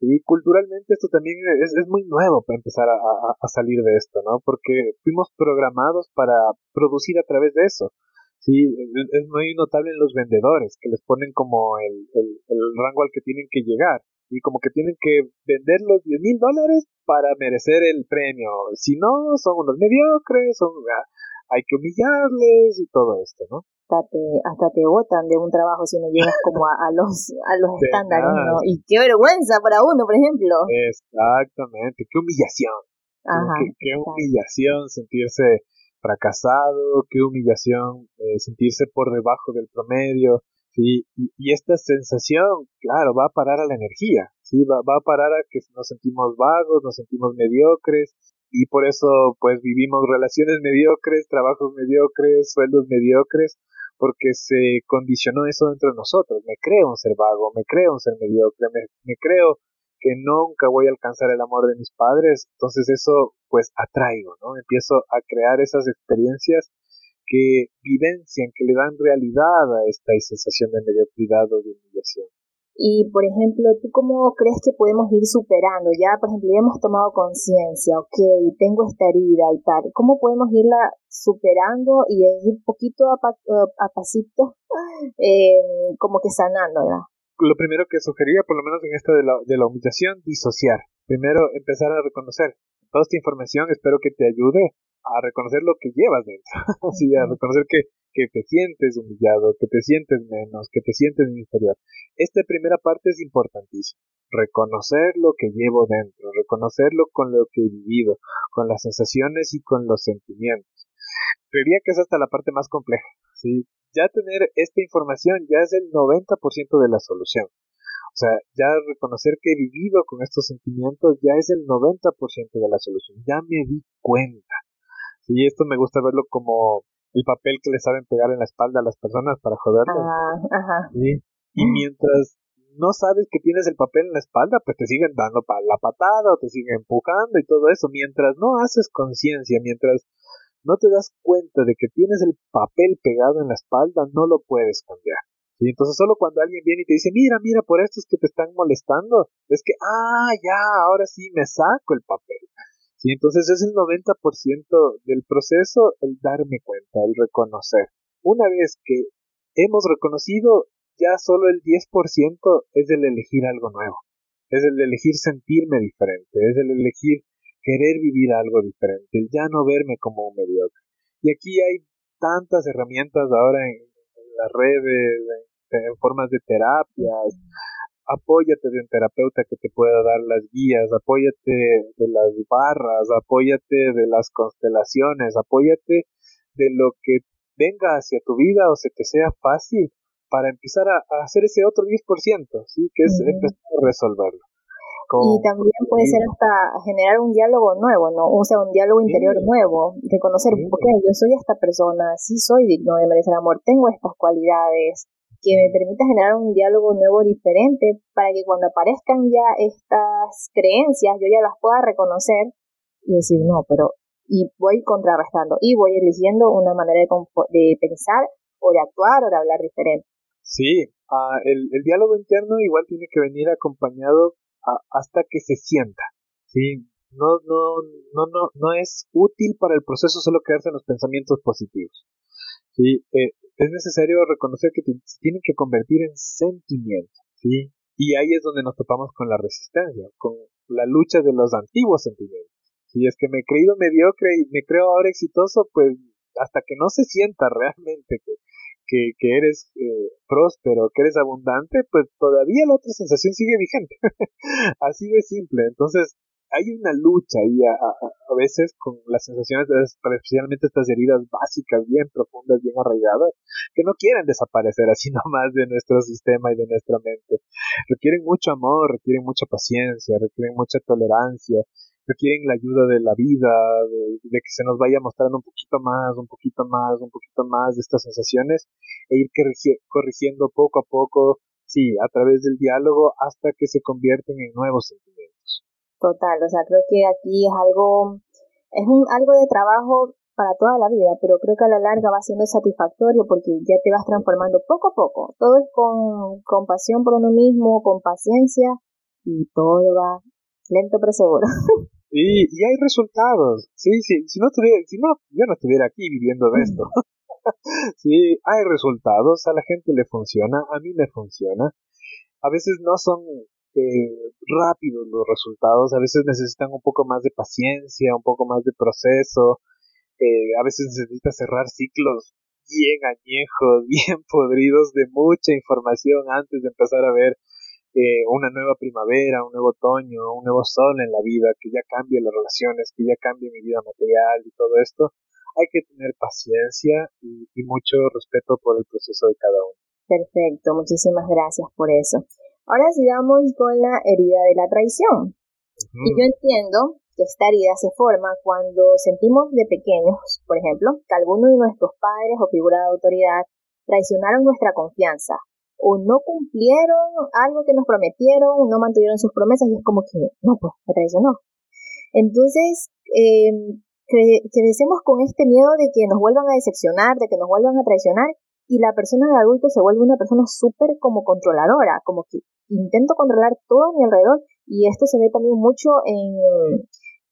Y culturalmente esto también es, muy nuevo para empezar a, salir de esto, ¿no? Porque fuimos programados para producir a través de eso. Sí, es, muy notable en los vendedores, que les ponen como el, el, rango al que tienen que llegar. Y como que tienen que vender los 10 mil dólares para merecer el premio. Si no, son unos mediocres, son, ah, hay que humillarles y todo esto, ¿no? hasta te, hasta te botan de un trabajo si no llegas como a, los, a los *laughs* estándares, ¿no? Y qué vergüenza para uno, por ejemplo. Exactamente, qué humillación. Ajá, qué, humillación sentirse fracasado, qué humillación eh, sentirse por debajo del promedio, Y, esta sensación, claro, va a parar a la energía, ¿sí? Va, va a parar a que nos sentimos vagos, nos sentimos mediocres, y por eso pues vivimos relaciones mediocres, trabajos mediocres, sueldos mediocres, porque se condicionó eso dentro de nosotros. Me creo un ser vago, me creo un ser mediocre, me, creo que nunca voy a alcanzar el amor de mis padres, entonces eso pues atraigo, ¿no? Empiezo a crear esas experiencias que vivencian, que le dan realidad a esta sensación de mediocridad o de humillación. Y, por ejemplo, ¿tú cómo crees que podemos ir superando? Ya, por ejemplo, ya hemos tomado conciencia, ok, tengo esta herida y tal. ¿Cómo podemos irla superando y ir poquito a, a pasito, *laughs* eh, como que sanando, ¿verdad? Lo primero que sugería, por lo menos en esta de la, de la humillación, disociar. Primero, empezar a reconocer. Toda esta información espero que te ayude a reconocer lo que llevas dentro. *laughs* sí, a reconocer que que te sientes humillado, que te sientes menos, que te sientes inferior. Esta primera parte es importantísima. Reconocer lo que llevo dentro, reconocerlo con lo que he vivido, con las sensaciones y con los sentimientos. Creería que es hasta la parte más compleja. ¿sí? Ya tener esta información ya es el 90% de la solución. O sea, ya reconocer que he vivido con estos sentimientos ya es el 90% de la solución. Ya me di cuenta. Y esto me gusta verlo como el papel que le saben pegar en la espalda a las personas para joderlo. Ah, y mientras no sabes que tienes el papel en la espalda, pues te siguen dando la patada o te siguen empujando y todo eso. Mientras no haces conciencia, mientras no te das cuenta de que tienes el papel pegado en la espalda, no lo puedes cambiar. Y entonces solo cuando alguien viene y te dice, mira, mira, por estos que te están molestando, es que, ah, ya, ahora sí me saco el papel. ¿Sí? Entonces es el 90% del proceso el darme cuenta, el reconocer. Una vez que hemos reconocido, ya solo el 10% es el elegir algo nuevo, es el elegir sentirme diferente, es el elegir querer vivir algo diferente, el ya no verme como un mediocre. Y aquí hay tantas herramientas ahora en, las redes, en, formas de terapias, apóyate de un terapeuta que te pueda dar las guías, apóyate de las barras, apóyate de las constelaciones, apóyate de lo que venga hacia tu vida o se te sea fácil para empezar a, hacer ese otro 10%, ¿sí? Que es empezar a resolverlo. y también puede ser hasta generar un diálogo nuevo, ¿no? O sea, un diálogo interior nuevo, reconocer, sí. ok, yo soy esta persona, sí soy digno de merecer amor, tengo estas cualidades, que me permita generar un diálogo nuevo diferente para que cuando aparezcan ya estas creencias yo ya las pueda reconocer y decir no, pero y voy contrarrestando y voy eligiendo una manera de, pensar o de actuar o de hablar diferente. Sí, uh, el, el, diálogo interno igual tiene que venir acompañado hasta que se sienta. Sí, no, no, no, no, no es útil para el proceso solo quedarse en los pensamientos positivos. Eh, es necesario reconocer que se tienen que convertir en sentimientos, ¿sí? Y ahí es donde nos topamos con la resistencia, con la lucha de los antiguos sentimientos. Si es que me he creído mediocre y me creo ahora exitoso, pues hasta que no se sienta *laughs* realmente que, que, eres eh, próspero, que eres abundante, pues todavía la otra sensación sigue vigente. *laughs* Así de simple. Entonces, hay una lucha ahí a, a, veces con las sensaciones, de, especialmente estas heridas básicas, bien profundas, bien arraigadas, que no quieren desaparecer así *laughs* nomás de nuestro sistema y de nuestra mente. Requieren mucho amor, requieren mucha paciencia, requieren mucha tolerancia, requieren la ayuda de la vida, de, que se nos vaya mostrando un poquito más, un poquito más, un poquito más de estas sensaciones e ir corrigiendo poco a poco, sí, a través del diálogo hasta que se convierten en nuevos sentimientos. Total, o sea, creo que aquí es algo, es un, algo de trabajo para toda la vida, pero creo que a la larga va siendo satisfactorio porque ya te vas transformando poco a poco. Todo es con, con pasión por uno mismo, con paciencia y todo va lento pero seguro. *laughs* Y, y hay resultados. Sí, sí, si no estuviera, si no, yo no estuviera aquí viviendo de esto. *laughs* sí, hay resultados, a la gente le funciona, a mí me funciona. A veces no son eh, rápidos los resultados, a veces necesitan un poco más de paciencia, un poco más de proceso, eh, a veces necesita cerrar ciclos bien añejos, *laughs* bien podridos de mucha información antes de empezar a ver eh, una nueva primavera, un nuevo otoño, un nuevo sol en la vida, que ya cambie las relaciones, que ya cambie mi vida material y todo esto, hay que tener paciencia y, mucho respeto por el proceso de cada uno. Perfecto, muchísimas gracias por eso. Ahora sigamos con la herida de la traición. Y yo entiendo que esta herida se forma cuando sentimos de pequeños, por ejemplo, que alguno de nuestros padres o figura de autoridad traicionaron nuestra confianza o no cumplieron algo que nos prometieron, no mantuvieron sus promesas y es como que, no, pues, me traicionó. Entonces, eh, crecemos con este miedo de que nos vuelvan a decepcionar, de que nos vuelvan a traicionar y la persona de adulto se vuelve una persona súper como controladora, como que intento controlar todo a mi alrededor y esto se ve también mucho en,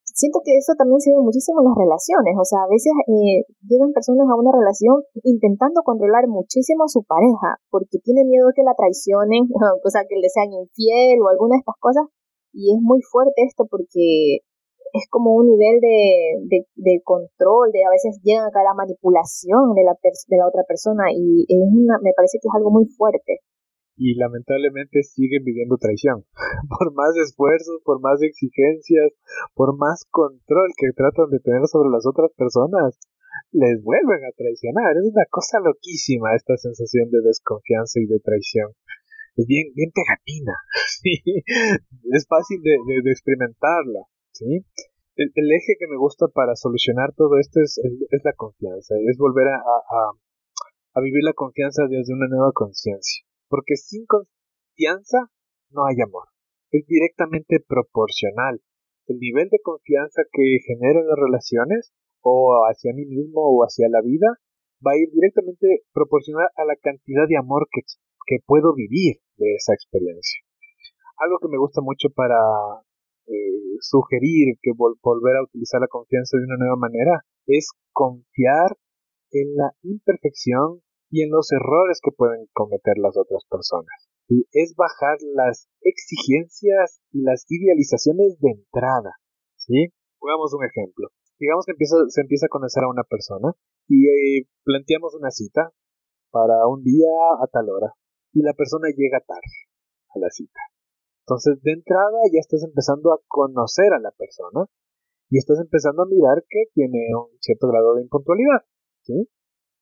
siento que eso también se ve muchísimo en las relaciones, o sea, a veces eh, llegan personas a una relación intentando controlar muchísimo a su pareja porque tienen miedo que la traicionen, *laughs* o sea, que le sean infiel o alguna de estas cosas, y es muy fuerte esto porque es como un nivel de, de, control, de a veces llegan acá la manipulación de la, de la otra persona y es una, me parece que es algo muy fuerte y lamentablemente siguen viviendo traición. *laughs* por más esfuerzos, por más exigencias, por más control que tratan de tener sobre las otras personas, les vuelven a traicionar. Es una cosa loquísima esta sensación de desconfianza y de traición. Es bien, bien pegatina. *laughs* Es fácil de, experimentarla. ¿Sí? El, eje que me gusta para solucionar todo esto es, es, la confianza, es volver a, a, vivir la confianza desde una nueva conciencia porque sin confianza no hay amor. Es directamente proporcional. El nivel de confianza que genero en las relaciones, o hacia mí mismo o hacia la vida, va a ir directamente proporcional a la cantidad de amor que, que puedo vivir de esa experiencia. Algo que me gusta mucho para eh, sugerir que volver a utilizar la confianza de una nueva manera es confiar en la imperfección y en los errores que pueden cometer las otras personas. y Es bajar las exigencias y las idealizaciones de entrada. ¿sí? Pongamos un ejemplo. Digamos que empieza, se empieza a conocer a una persona y eh, planteamos una cita para un día a tal hora y la persona llega tarde a la cita. Entonces, de entrada ya estás empezando a conocer a la persona y estás empezando a mirar que tiene un cierto grado de impuntualidad, ¿sí?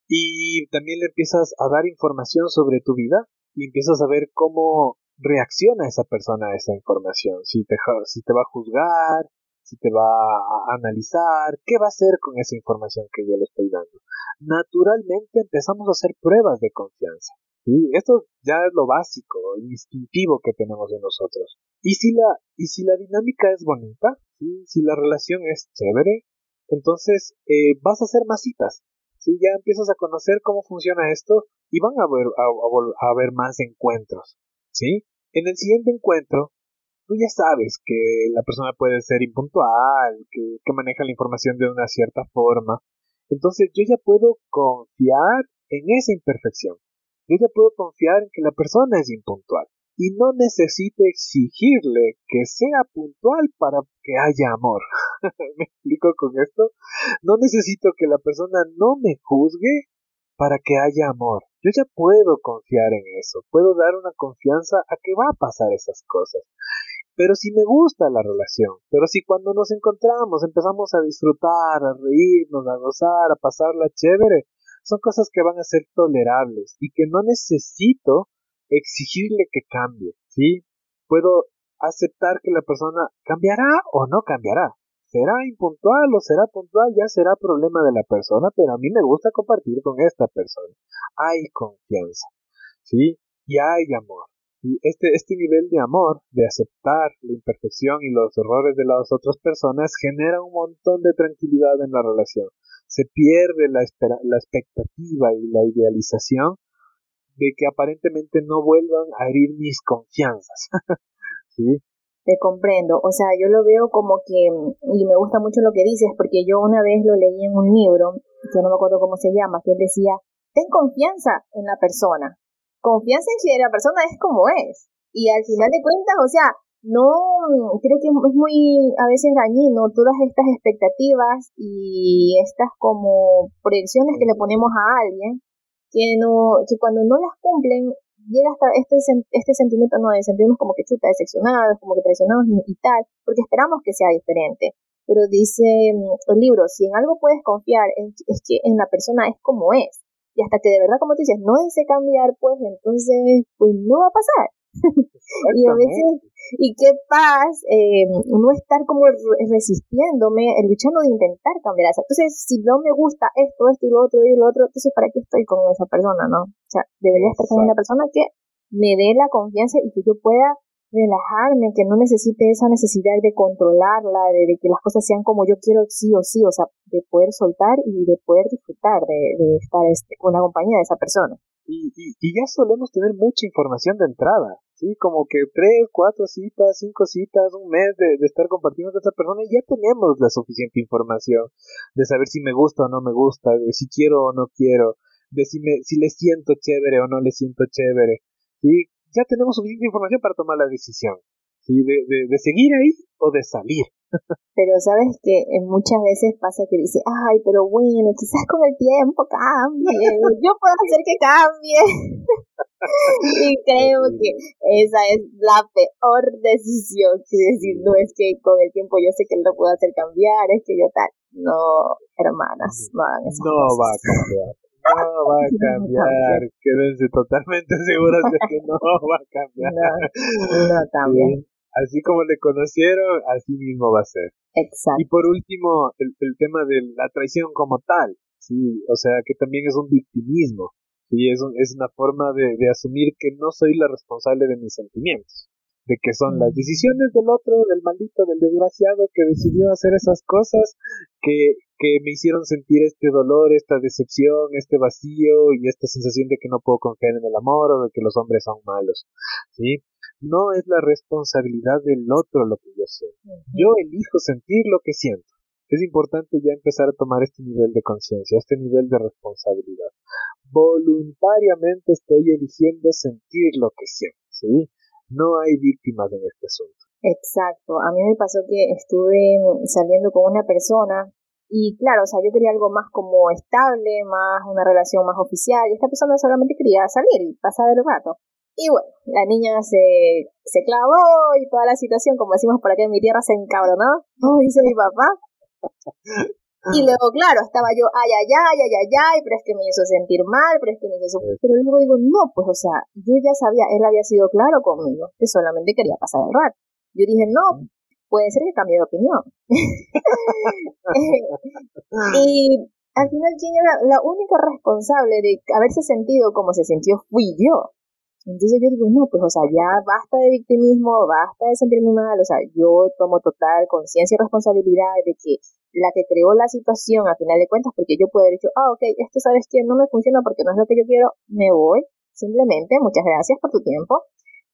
y también le empiezas a dar información sobre tu vida y empiezas a ver cómo reacciona esa persona a esa información, si te, si te va a juzgar, si te va a analizar, qué va a hacer con esa información que yo le estoy dando. Naturalmente empezamos a hacer pruebas de confianza. ¿Sí? Esto ya es lo básico, instintivo que tenemos en nosotros. Y si la, y si la dinámica es bonita, si la relación es chévere, entonces eh, vas a hacer más citas, ¿sí? Ya empiezas a conocer cómo funciona esto y van a haber, a, ver más encuentros, ¿sí? En el siguiente encuentro, tú ya sabes que la persona puede ser impuntual, que, que maneja la información de una cierta forma. Entonces yo ya puedo confiar en esa imperfección. Yo ya puedo confiar en que la persona es impuntual y no necesito exigirle que sea puntual para que haya amor. *laughs* ¿Me explico con esto? No necesito que la persona no me juzgue para que haya amor. Yo ya puedo confiar en eso, puedo dar una confianza a que va a pasar esas cosas. pero si me gusta la relación, pero si cuando nos encontramos empezamos a disfrutar, a reírnos, a gozar, a pasarla chévere, son cosas que van a ser tolerables y que no necesito exigirle que cambie, ¿sí? Puedo aceptar que la persona cambiará o no cambiará. Será impuntual o será puntual, ya será problema de la persona, pero a mí me gusta compartir con esta persona. Hay confianza, ¿sí? Y hay amor. Y este, este nivel de amor, de aceptar la imperfección y los errores de las otras personas, genera un montón de tranquilidad en la relación. Se pierde la, la expectativa y la idealización de que aparentemente no vuelvan a herir mis confianzas. *laughs* ¿Sí? Te comprendo. O sea, yo lo veo como que, y me gusta mucho lo que dices, porque yo una vez lo leí en un libro, que no me acuerdo cómo se llama, que él decía, ten confianza en la persona confianza en que la persona es como es. Y al final de cuentas, o sea, no, creo que es muy a veces dañino todas estas expectativas y estas como proyecciones que le ponemos a alguien que no, que cuando no las cumplen llega hasta este, este sentimiento no de sentirnos como que chuta, decepcionados, como que traicionados y tal, porque esperamos que sea diferente. Pero dice mm, el libro, si en algo puedes confiar, es que en la persona es como es y hasta que de verdad, como tú dices, no desee cambiar, pues entonces, pues no va a pasar. Y a veces, y qué paz, eh, no estar como resistiéndome, luchando de intentar cambiar. entonces, si no me gusta esto, esto y lo otro y lo otro, entonces, ¿para qué estoy con esa persona, no? O sea, debería estar con una persona que me dé la confianza y que yo pueda relajarme, que no necesite esa necesidad de controlarla, de, que las cosas sean como yo quiero sí o sí, o sea, de poder soltar y de poder disfrutar de, estar este, con la compañía de esa persona. Y, y, ya solemos tener mucha información de entrada, ¿sí? Como que tres, cuatro citas, cinco citas, un mes de, de estar compartiendo con esa persona y ya tenemos la suficiente información de saber si me gusta o no me gusta, de si quiero o no quiero, de si, me, si le siento chévere o no le siento chévere, ¿sí? ya tenemos suficiente información para tomar la decisión. ¿sí? De, de, seguir ahí o de salir. Pero sabes que muchas veces pasa que dice, ay, pero bueno, quizás con el tiempo cambie, yo puedo hacer que cambie. *laughs* y creo que esa es la peor decisión, que decir, no es que con el tiempo yo sé que él lo puedo hacer cambiar, es que yo tal. No, hermanas, no hagan No va a cambiar no va a *laughs* cambiar. Quédense totalmente *laughs* seguros de que no va a cambiar. No, también. Así como le conocieron, así mismo va a ser. Exacto. Y por último, el, el tema de la traición como tal. Sí, o sea, que también es un victimismo. Sí, es, un, es una forma de, de asumir que no soy la responsable de mis sentimientos de que son las mm. decisiones del otro, del maldito, del desgraciado que decidió hacer esas cosas que, que me hicieron sentir este dolor, esta decepción, este vacío y esta sensación de que no puedo confiar en el amor o de que los hombres son malos, ¿sí? No es la responsabilidad del otro lo que yo siento. Yo elijo sentir lo que siento. Es importante ya empezar a tomar este nivel de conciencia, este nivel de responsabilidad. Voluntariamente estoy eligiendo sentir lo que siento, ¿sí? no hay víctimas en este asunto. Exacto. A mí me pasó que estuve saliendo con una persona y claro, o sea, yo quería algo más como estable, más una relación más oficial y esta persona solamente quería salir y pasar el rato. Y bueno, la niña se, se clavó y toda la situación, como decimos por acá en mi tierra, se encabronó, como dice mi papá. Y luego, claro, estaba yo, ay, ay, ay, ay, ay, ay, pero es que me hizo sentir mal, pero es que me hizo... Pero luego digo, no, pues, o sea, yo ya sabía, él había sido claro conmigo, que solamente quería pasar el rato. Yo dije, no, puede ser que cambie de opinión. *laughs* *laughs* y al final, ¿quién era la única responsable de haberse sentido como se sintió? Fui yo. Entonces yo digo, no, pues, o sea, ya basta de victimismo, basta de sentirme mal, o sea, yo tomo total conciencia y responsabilidad de que la que creó la situación, a final de cuentas, porque yo puedo haber dicho, ah, ok, esto sabes que no me funciona porque no es lo que yo quiero, me voy, simplemente, muchas gracias por tu tiempo,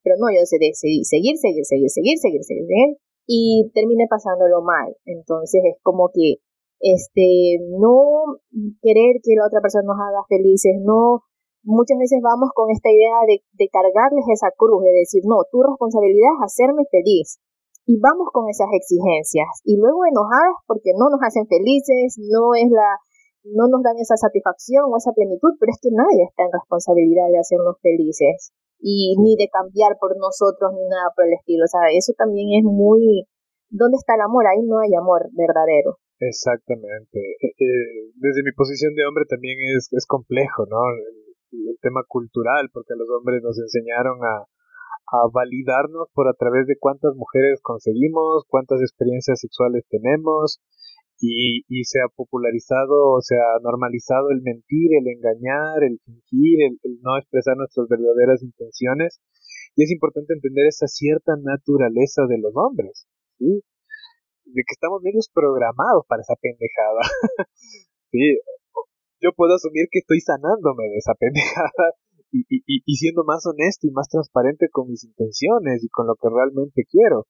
pero no, yo decidí seguir, seguir, seguir, seguir, seguir, seguir, seguir, y terminé pasándolo mal. Entonces es como que, este, no querer que la otra persona nos haga felices, no muchas veces vamos con esta idea de, de cargarles esa cruz, de decir, no, tu responsabilidad es hacerme feliz. Y vamos con esas exigencias. Y luego enojadas porque no nos hacen felices, no es la, no nos dan esa satisfacción o esa plenitud, pero es que nadie está en responsabilidad de hacernos felices. y ni de cambiar por nosotros ni nada por el estilo. O sea, eso también es muy... ¿Dónde está el amor? Ahí no hay amor verdadero. Exactamente. Eh, eh, desde mi posición de hombre también es, es complejo, ¿no? El, tema cultural, porque los hombres nos enseñaron a, a validarnos por a través de cuántas mujeres conseguimos, cuántas experiencias sexuales tenemos, y, y se ha popularizado, se ha normalizado el mentir, el engañar, el fingir, el, no expresar nuestras verdaderas intenciones. Y es importante entender esa cierta naturaleza de los hombres, ¿sí? De que estamos medios programados para esa pendejada. *laughs* sí, yo puedo asumir que estoy sanándome de esa *laughs* pendejada y, y, y siendo más honesto y más transparente con mis intenciones y con lo que realmente quiero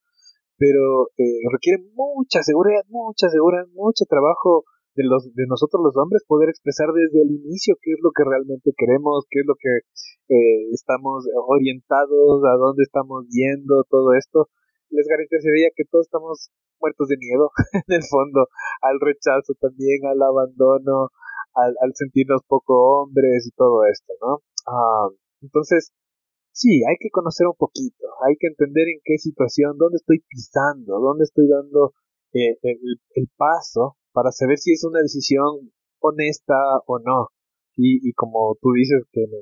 pero eh, requiere mucha seguridad, mucha seguridad, mucho trabajo de los de nosotros los hombres poder expresar desde el inicio qué es lo que realmente queremos, qué es lo que eh, estamos orientados, a dónde estamos yendo, todo esto. Les garantizaría que todos estamos muertos de miedo, *laughs* en el fondo, al rechazo también, al abandono, al, sentirnos poco hombres y todo esto, ¿no? Ah, entonces, sí, hay que conocer un poquito, hay que entender en qué situación, dónde estoy pisando, dónde estoy dando eh, el, paso para saber si es una decisión honesta o no. Y, y como tú dices que me,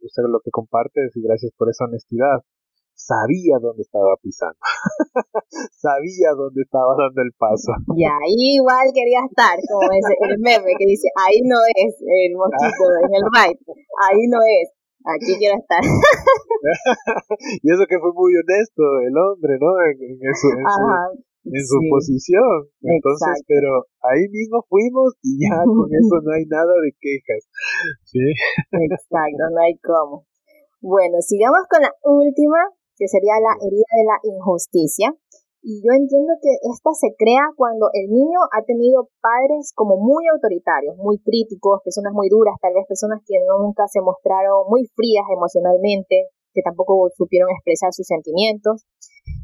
gusta lo que compartes y gracias por esa honestidad, sabía dónde estaba pisando, *laughs* sabía dónde estaba dando el paso. Y ahí igual quería estar, como ese, el meme que dice, ahí no es el mosquito en el ride, ahí no es. Aquí quiero estar. *laughs* y eso que fue muy honesto el hombre, ¿no? En, en, su, en su, posición. Entonces, pero ahí mismo fuimos y ya *laughs* con eso no hay nada de quejas. Sí. Exacto, no hay cómo. Bueno, sigamos con la última, que sería la herida de la injusticia. Y yo entiendo que esta se crea cuando el niño ha tenido padres como muy autoritarios, muy críticos, personas muy duras, tal vez personas que nunca se mostraron muy frías emocionalmente, que tampoco supieron expresar sus sentimientos.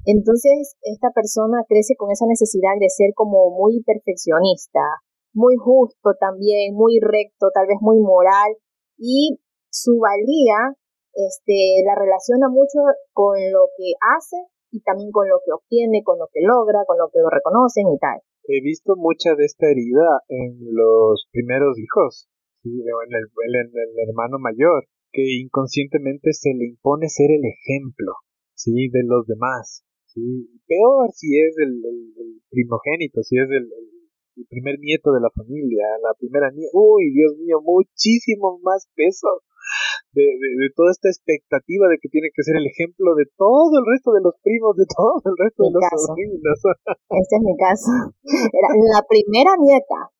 Entonces, esta persona crece con esa necesidad de ser como muy perfeccionista, muy justo también, muy recto, tal vez muy moral, y su valía este, la relaciona mucho con lo que hace y también con lo que obtiene, con lo que logra, con lo que lo reconocen y tal. He visto mucha de esta herida en los primeros hijos, ¿sí? en, el, el, hermano mayor, que inconscientemente se le impone ser el ejemplo ¿sí? de los demás. ¿sí? Peor si es el, primogénito, si es el, primer nieto de la familia, la primera nieta. Uy, Dios mío, muchísimo más peso de, de, toda esta expectativa de que tiene que ser el ejemplo de todo el resto de los primos, de todo el resto de los sobrinos. Este es mi caso. Era la primera nieta,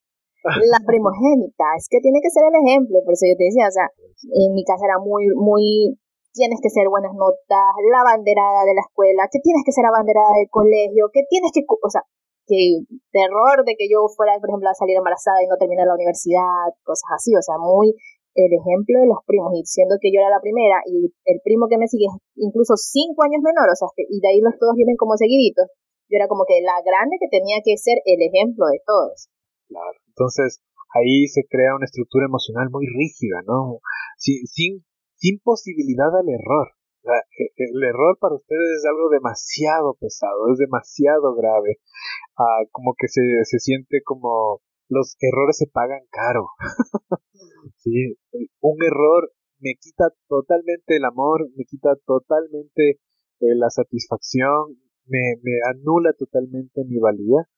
la primogénita, es que tiene que ser el ejemplo, por eso yo te decía, o sea, en mi casa era muy, muy, tienes que ser buenas notas, la banderada de la escuela, que tienes que ser la banderada del colegio, que tienes que, o sea, que terror de que yo fuera, por ejemplo, a salir embarazada y no terminar la universidad, cosas así, o sea, muy el ejemplo de los primos, y siendo que yo era la primera y el primo que me sigue es incluso cinco años menor, o sea, y de ahí los todos vienen como seguiditos, yo era como que la grande que tenía que ser el ejemplo de todos. Claro, entonces ahí se crea una estructura emocional muy rígida, ¿no? Sin, sin, sin posibilidad al error. E, el error para ustedes es algo demasiado pesado, es demasiado grave. Ah, como que se, se siente como los errores se pagan caro. *laughs* sí, un error me quita totalmente el amor, me quita totalmente eh, la satisfacción, me, me anula totalmente mi valía.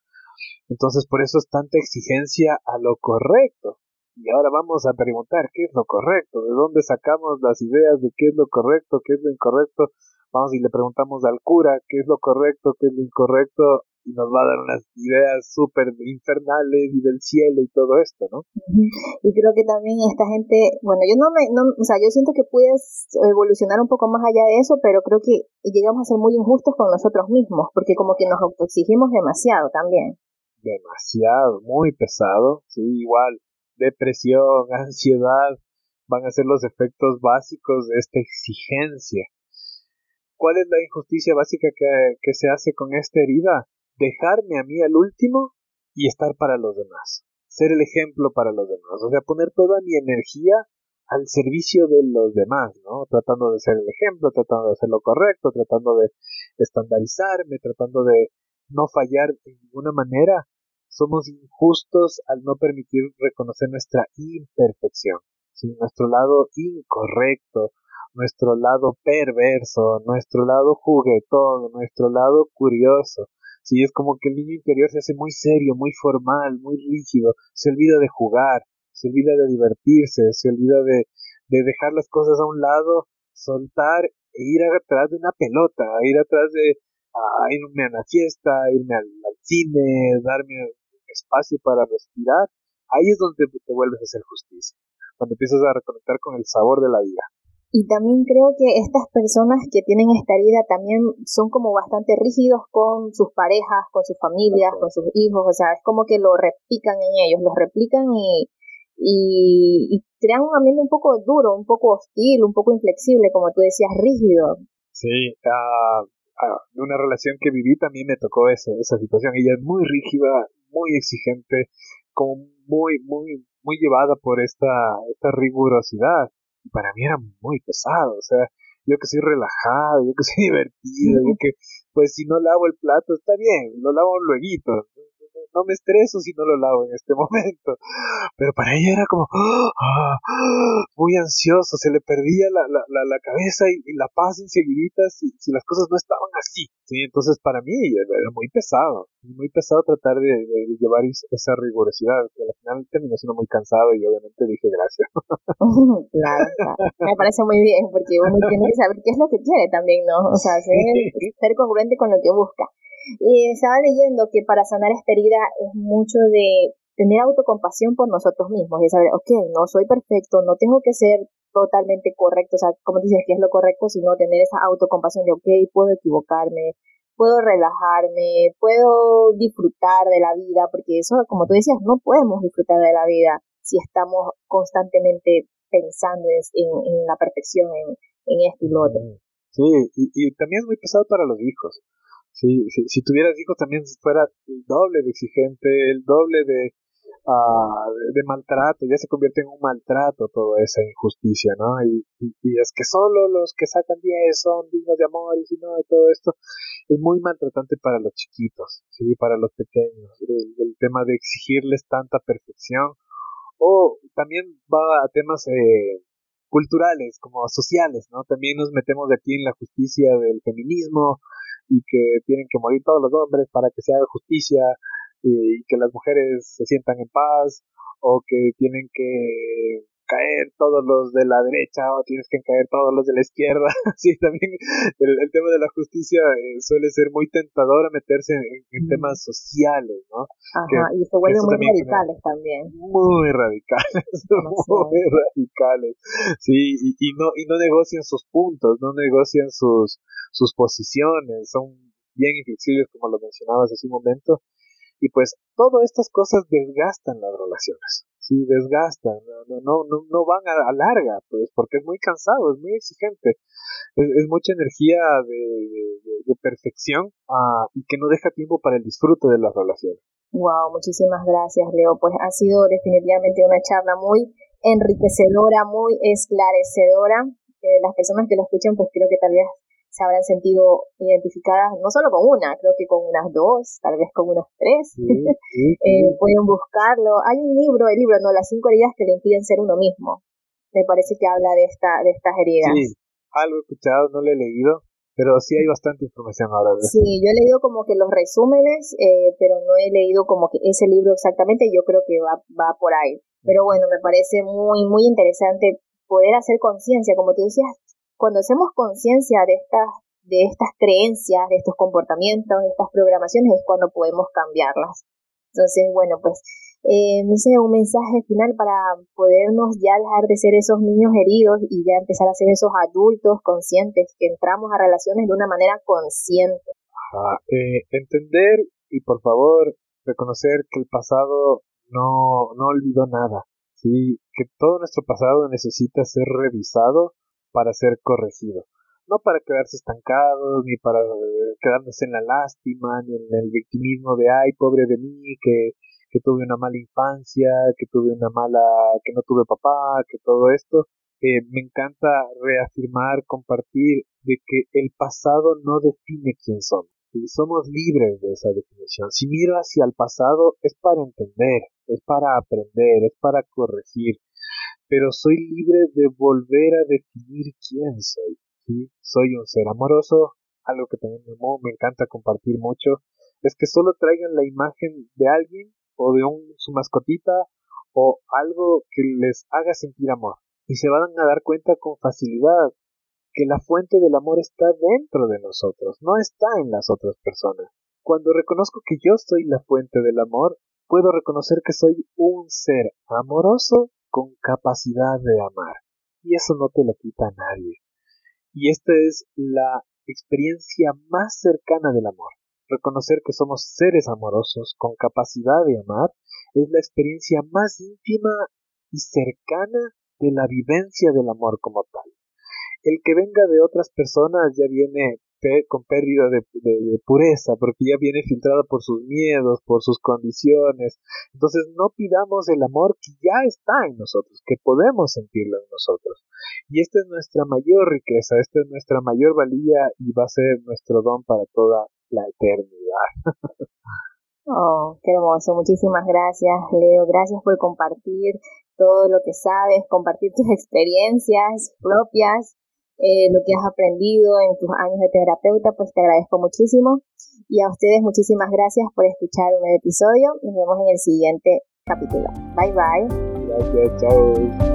Entonces por eso es tanta exigencia a lo correcto. Y ahora vamos a preguntar qué es lo correcto, de dónde sacamos las ideas de qué es lo correcto, qué es lo incorrecto. Vamos y le preguntamos al cura qué es lo correcto, qué es lo incorrecto, y nos va a dar unas ideas súper infernales y del cielo y todo esto, ¿no? Y creo que también esta gente, bueno, yo no me, no, o sea, yo siento que puedes evolucionar un poco más allá de eso, pero creo que llegamos a ser muy injustos con nosotros mismos, porque como que nos autoexigimos demasiado también. Demasiado, muy pesado, sí, igual, depresión, *laughs* ansiedad, van a ser los efectos básicos de esta exigencia. ¿Cuál es la injusticia básica que, que se hace con esta herida? Dejarme a mí al último y estar para los demás, ser el ejemplo para los demás, o sea, poner toda mi energía al servicio de los demás, ¿no? Tratando de ser el ejemplo, tratando de hacer lo correcto, tratando de estandarizarme, tratando de no fallar de ninguna manera. Somos injustos al no permitir reconocer nuestra imperfección, ¿sí? nuestro lado incorrecto, nuestro lado perverso, nuestro lado juguetón, nuestro lado curioso. Sí, es como que el niño interior se hace muy serio, muy formal, muy rígido, se olvida de jugar, se olvida de divertirse, se olvida de, de dejar las cosas a un lado, soltar e ir atrás de una pelota, ir atrás de irme a la fiesta, irme al, cine, darme espacio para respirar. Ahí es donde te vuelves a hacer justicia, cuando empiezas a reconectar con el sabor de la vida. Y también creo que estas personas que tienen esta herida también son como bastante rígidos con sus parejas, con sus familias, con sus hijos, o sea, es como que lo replican en ellos, los replican y, y, crean un ambiente un poco duro, un poco hostil, un poco inflexible, como tú decías, rígido. Sí, uh, una relación que viví también me tocó esa, esa situación. Ella es muy rígida, muy exigente, como muy, muy, muy llevada por esta, esta rigurosidad. Y para mí era muy pesado, o sea, yo que soy relajado, yo que soy *laughs* divertido, yo que, pues si no lavo el plato, está bien, lo lavo luego, no me estreso si no lo lavo en este *laughs* momento. Pero para ella era como ah, muy ansioso, se le perdía la, la, la, cabeza y, la paz enseguidita si, si las cosas no estaban así. ¿sí? Entonces para mí era muy pesado, muy pesado tratar de, llevar esa rigurosidad, que al final terminó siendo muy cansado y obviamente dije gracias. *laughs* *laughs* claro, me parece muy bien porque uno tiene que saber qué es lo que quiere también, ¿no? O sea, ser, ser congruente con lo que busca. Y estaba leyendo que para sanar esta herida es mucho de tener autocompasión por nosotros mismos, de saber, ok, no soy perfecto, no tengo que ser totalmente correcto, o sea, como dices, que es lo correcto, sino tener esa autocompasión de, ok, puedo equivocarme, puedo relajarme, puedo disfrutar de la vida, porque eso, como tú decías, no podemos disfrutar de la vida si estamos constantemente pensando en, en la perfección, en, en esto y lo otro. Sí, y, y también es muy pesado para los hijos. Sí, si, tuvieras hijos también fuera el doble de exigente, el doble de, uh, de, maltrato, ya se convierte en un maltrato toda esa injusticia, ¿no? Y, y, es que solo los que sacan 10 son dignos de amor y no, todo esto es muy maltratante para los chiquitos, ¿sí? Para los pequeños, el, tema de exigirles tanta perfección o también va a temas eh, culturales como sociales, ¿no? También nos metemos de aquí en la justicia del feminismo, y que tienen que morir todos los hombres para que se haga justicia y, que las mujeres se sientan en paz o que tienen que caer todos los de la derecha o tienes que caer todos los de la izquierda. *laughs* sí, también el, tema de la justicia eh, suele ser muy tentador a meterse en, temas sociales, ¿no? Ajá, y se vuelven muy radicales también. Muy radicales, *laughs* muy radicales. Sí, y, y, no, y no negocian sus puntos, no negocian sus, sus posiciones, son bien inflexibles como lo mencionabas hace un momento, y pues todas estas cosas desgastan las relaciones, sí, desgastan, no, no, no, no van a, larga, pues, porque es muy cansado, es muy exigente, es, mucha energía de, de, perfección ah, y que no deja tiempo para el disfrute de las relaciones. Wow, muchísimas gracias, Leo. Pues ha sido definitivamente una charla muy enriquecedora, muy esclarecedora. Eh, las personas que lo escuchan, pues creo que tal vez se habrán sentido identificadas no solo con una, creo que con unas dos, tal vez con unas tres. *laughs* eh, pueden buscarlo. Hay un libro, el libro, no, las cinco heridas que le impiden ser uno mismo. Me parece que habla de esta, de estas heridas. Sí, algo he escuchado, no lo he leído, pero sí hay bastante información ahora. Sí, yo he leído como que los resúmenes, eh, pero no he leído como que ese libro exactamente, yo creo que va, va por ahí. Pero bueno, me parece muy, muy interesante poder hacer conciencia, como tú decías, cuando hacemos conciencia de estas, de estas creencias, de estos comportamientos, de estas programaciones, es cuando podemos cambiarlas. Entonces, bueno, pues, eh, no sé, un mensaje final para podernos ya dejar de ser esos niños heridos y ya empezar a ser esos adultos conscientes, que entramos a relaciones de una manera consciente. Eh, entender y por favor reconocer que el pasado no, no olvidó nada, ¿sí? que todo nuestro pasado necesita ser revisado para ser corregido. No para quedarse estancados, ni para eh, quedarnos en la lástima, ni en el victimismo de, ay, pobre de mí, que, tuve una mala infancia, que tuve una mala, que no tuve papá, que todo esto. Eh, me encanta reafirmar, compartir de que el pasado no define quién somos. Y somos libres de esa definición. Si miro hacia el pasado es para entender, es para aprender, es para corregir, pero soy libre de volver a definir quién soy. Soy un ser amoroso, algo que también me, me encanta compartir mucho, es que solo traigan la imagen de alguien o de un, su mascotita o algo que les haga sentir amor. Y se van a dar cuenta con facilidad que la fuente del amor está dentro de nosotros, no está en las otras personas. Cuando reconozco que yo soy la fuente del amor, puedo reconocer que soy un ser amoroso con capacidad de amar. Y eso no te lo quita nadie. Y esta es la experiencia más cercana del amor. Reconocer que somos seres amorosos con capacidad de amar es la experiencia más íntima y cercana de la vivencia del amor como tal. El que venga de otras personas ya viene con pérdida de, pureza, porque ya viene filtrado por sus miedos, por sus condiciones. Entonces no pidamos el amor que ya está en nosotros, que podemos sentirlo en nosotros. Y esta es nuestra mayor riqueza, esta es nuestra mayor valía y va a ser nuestro don para toda la eternidad. *laughs* oh, qué hermoso. Muchísimas gracias, Leo. Gracias por compartir todo lo que sabes, compartir tus *laughs* experiencias propias eh, lo que has aprendido en tus años de terapeuta, pues te agradezco muchísimo. Y a ustedes muchísimas gracias por escuchar un episodio. Nos vemos en el siguiente capítulo. Bye bye. Gracias, chao.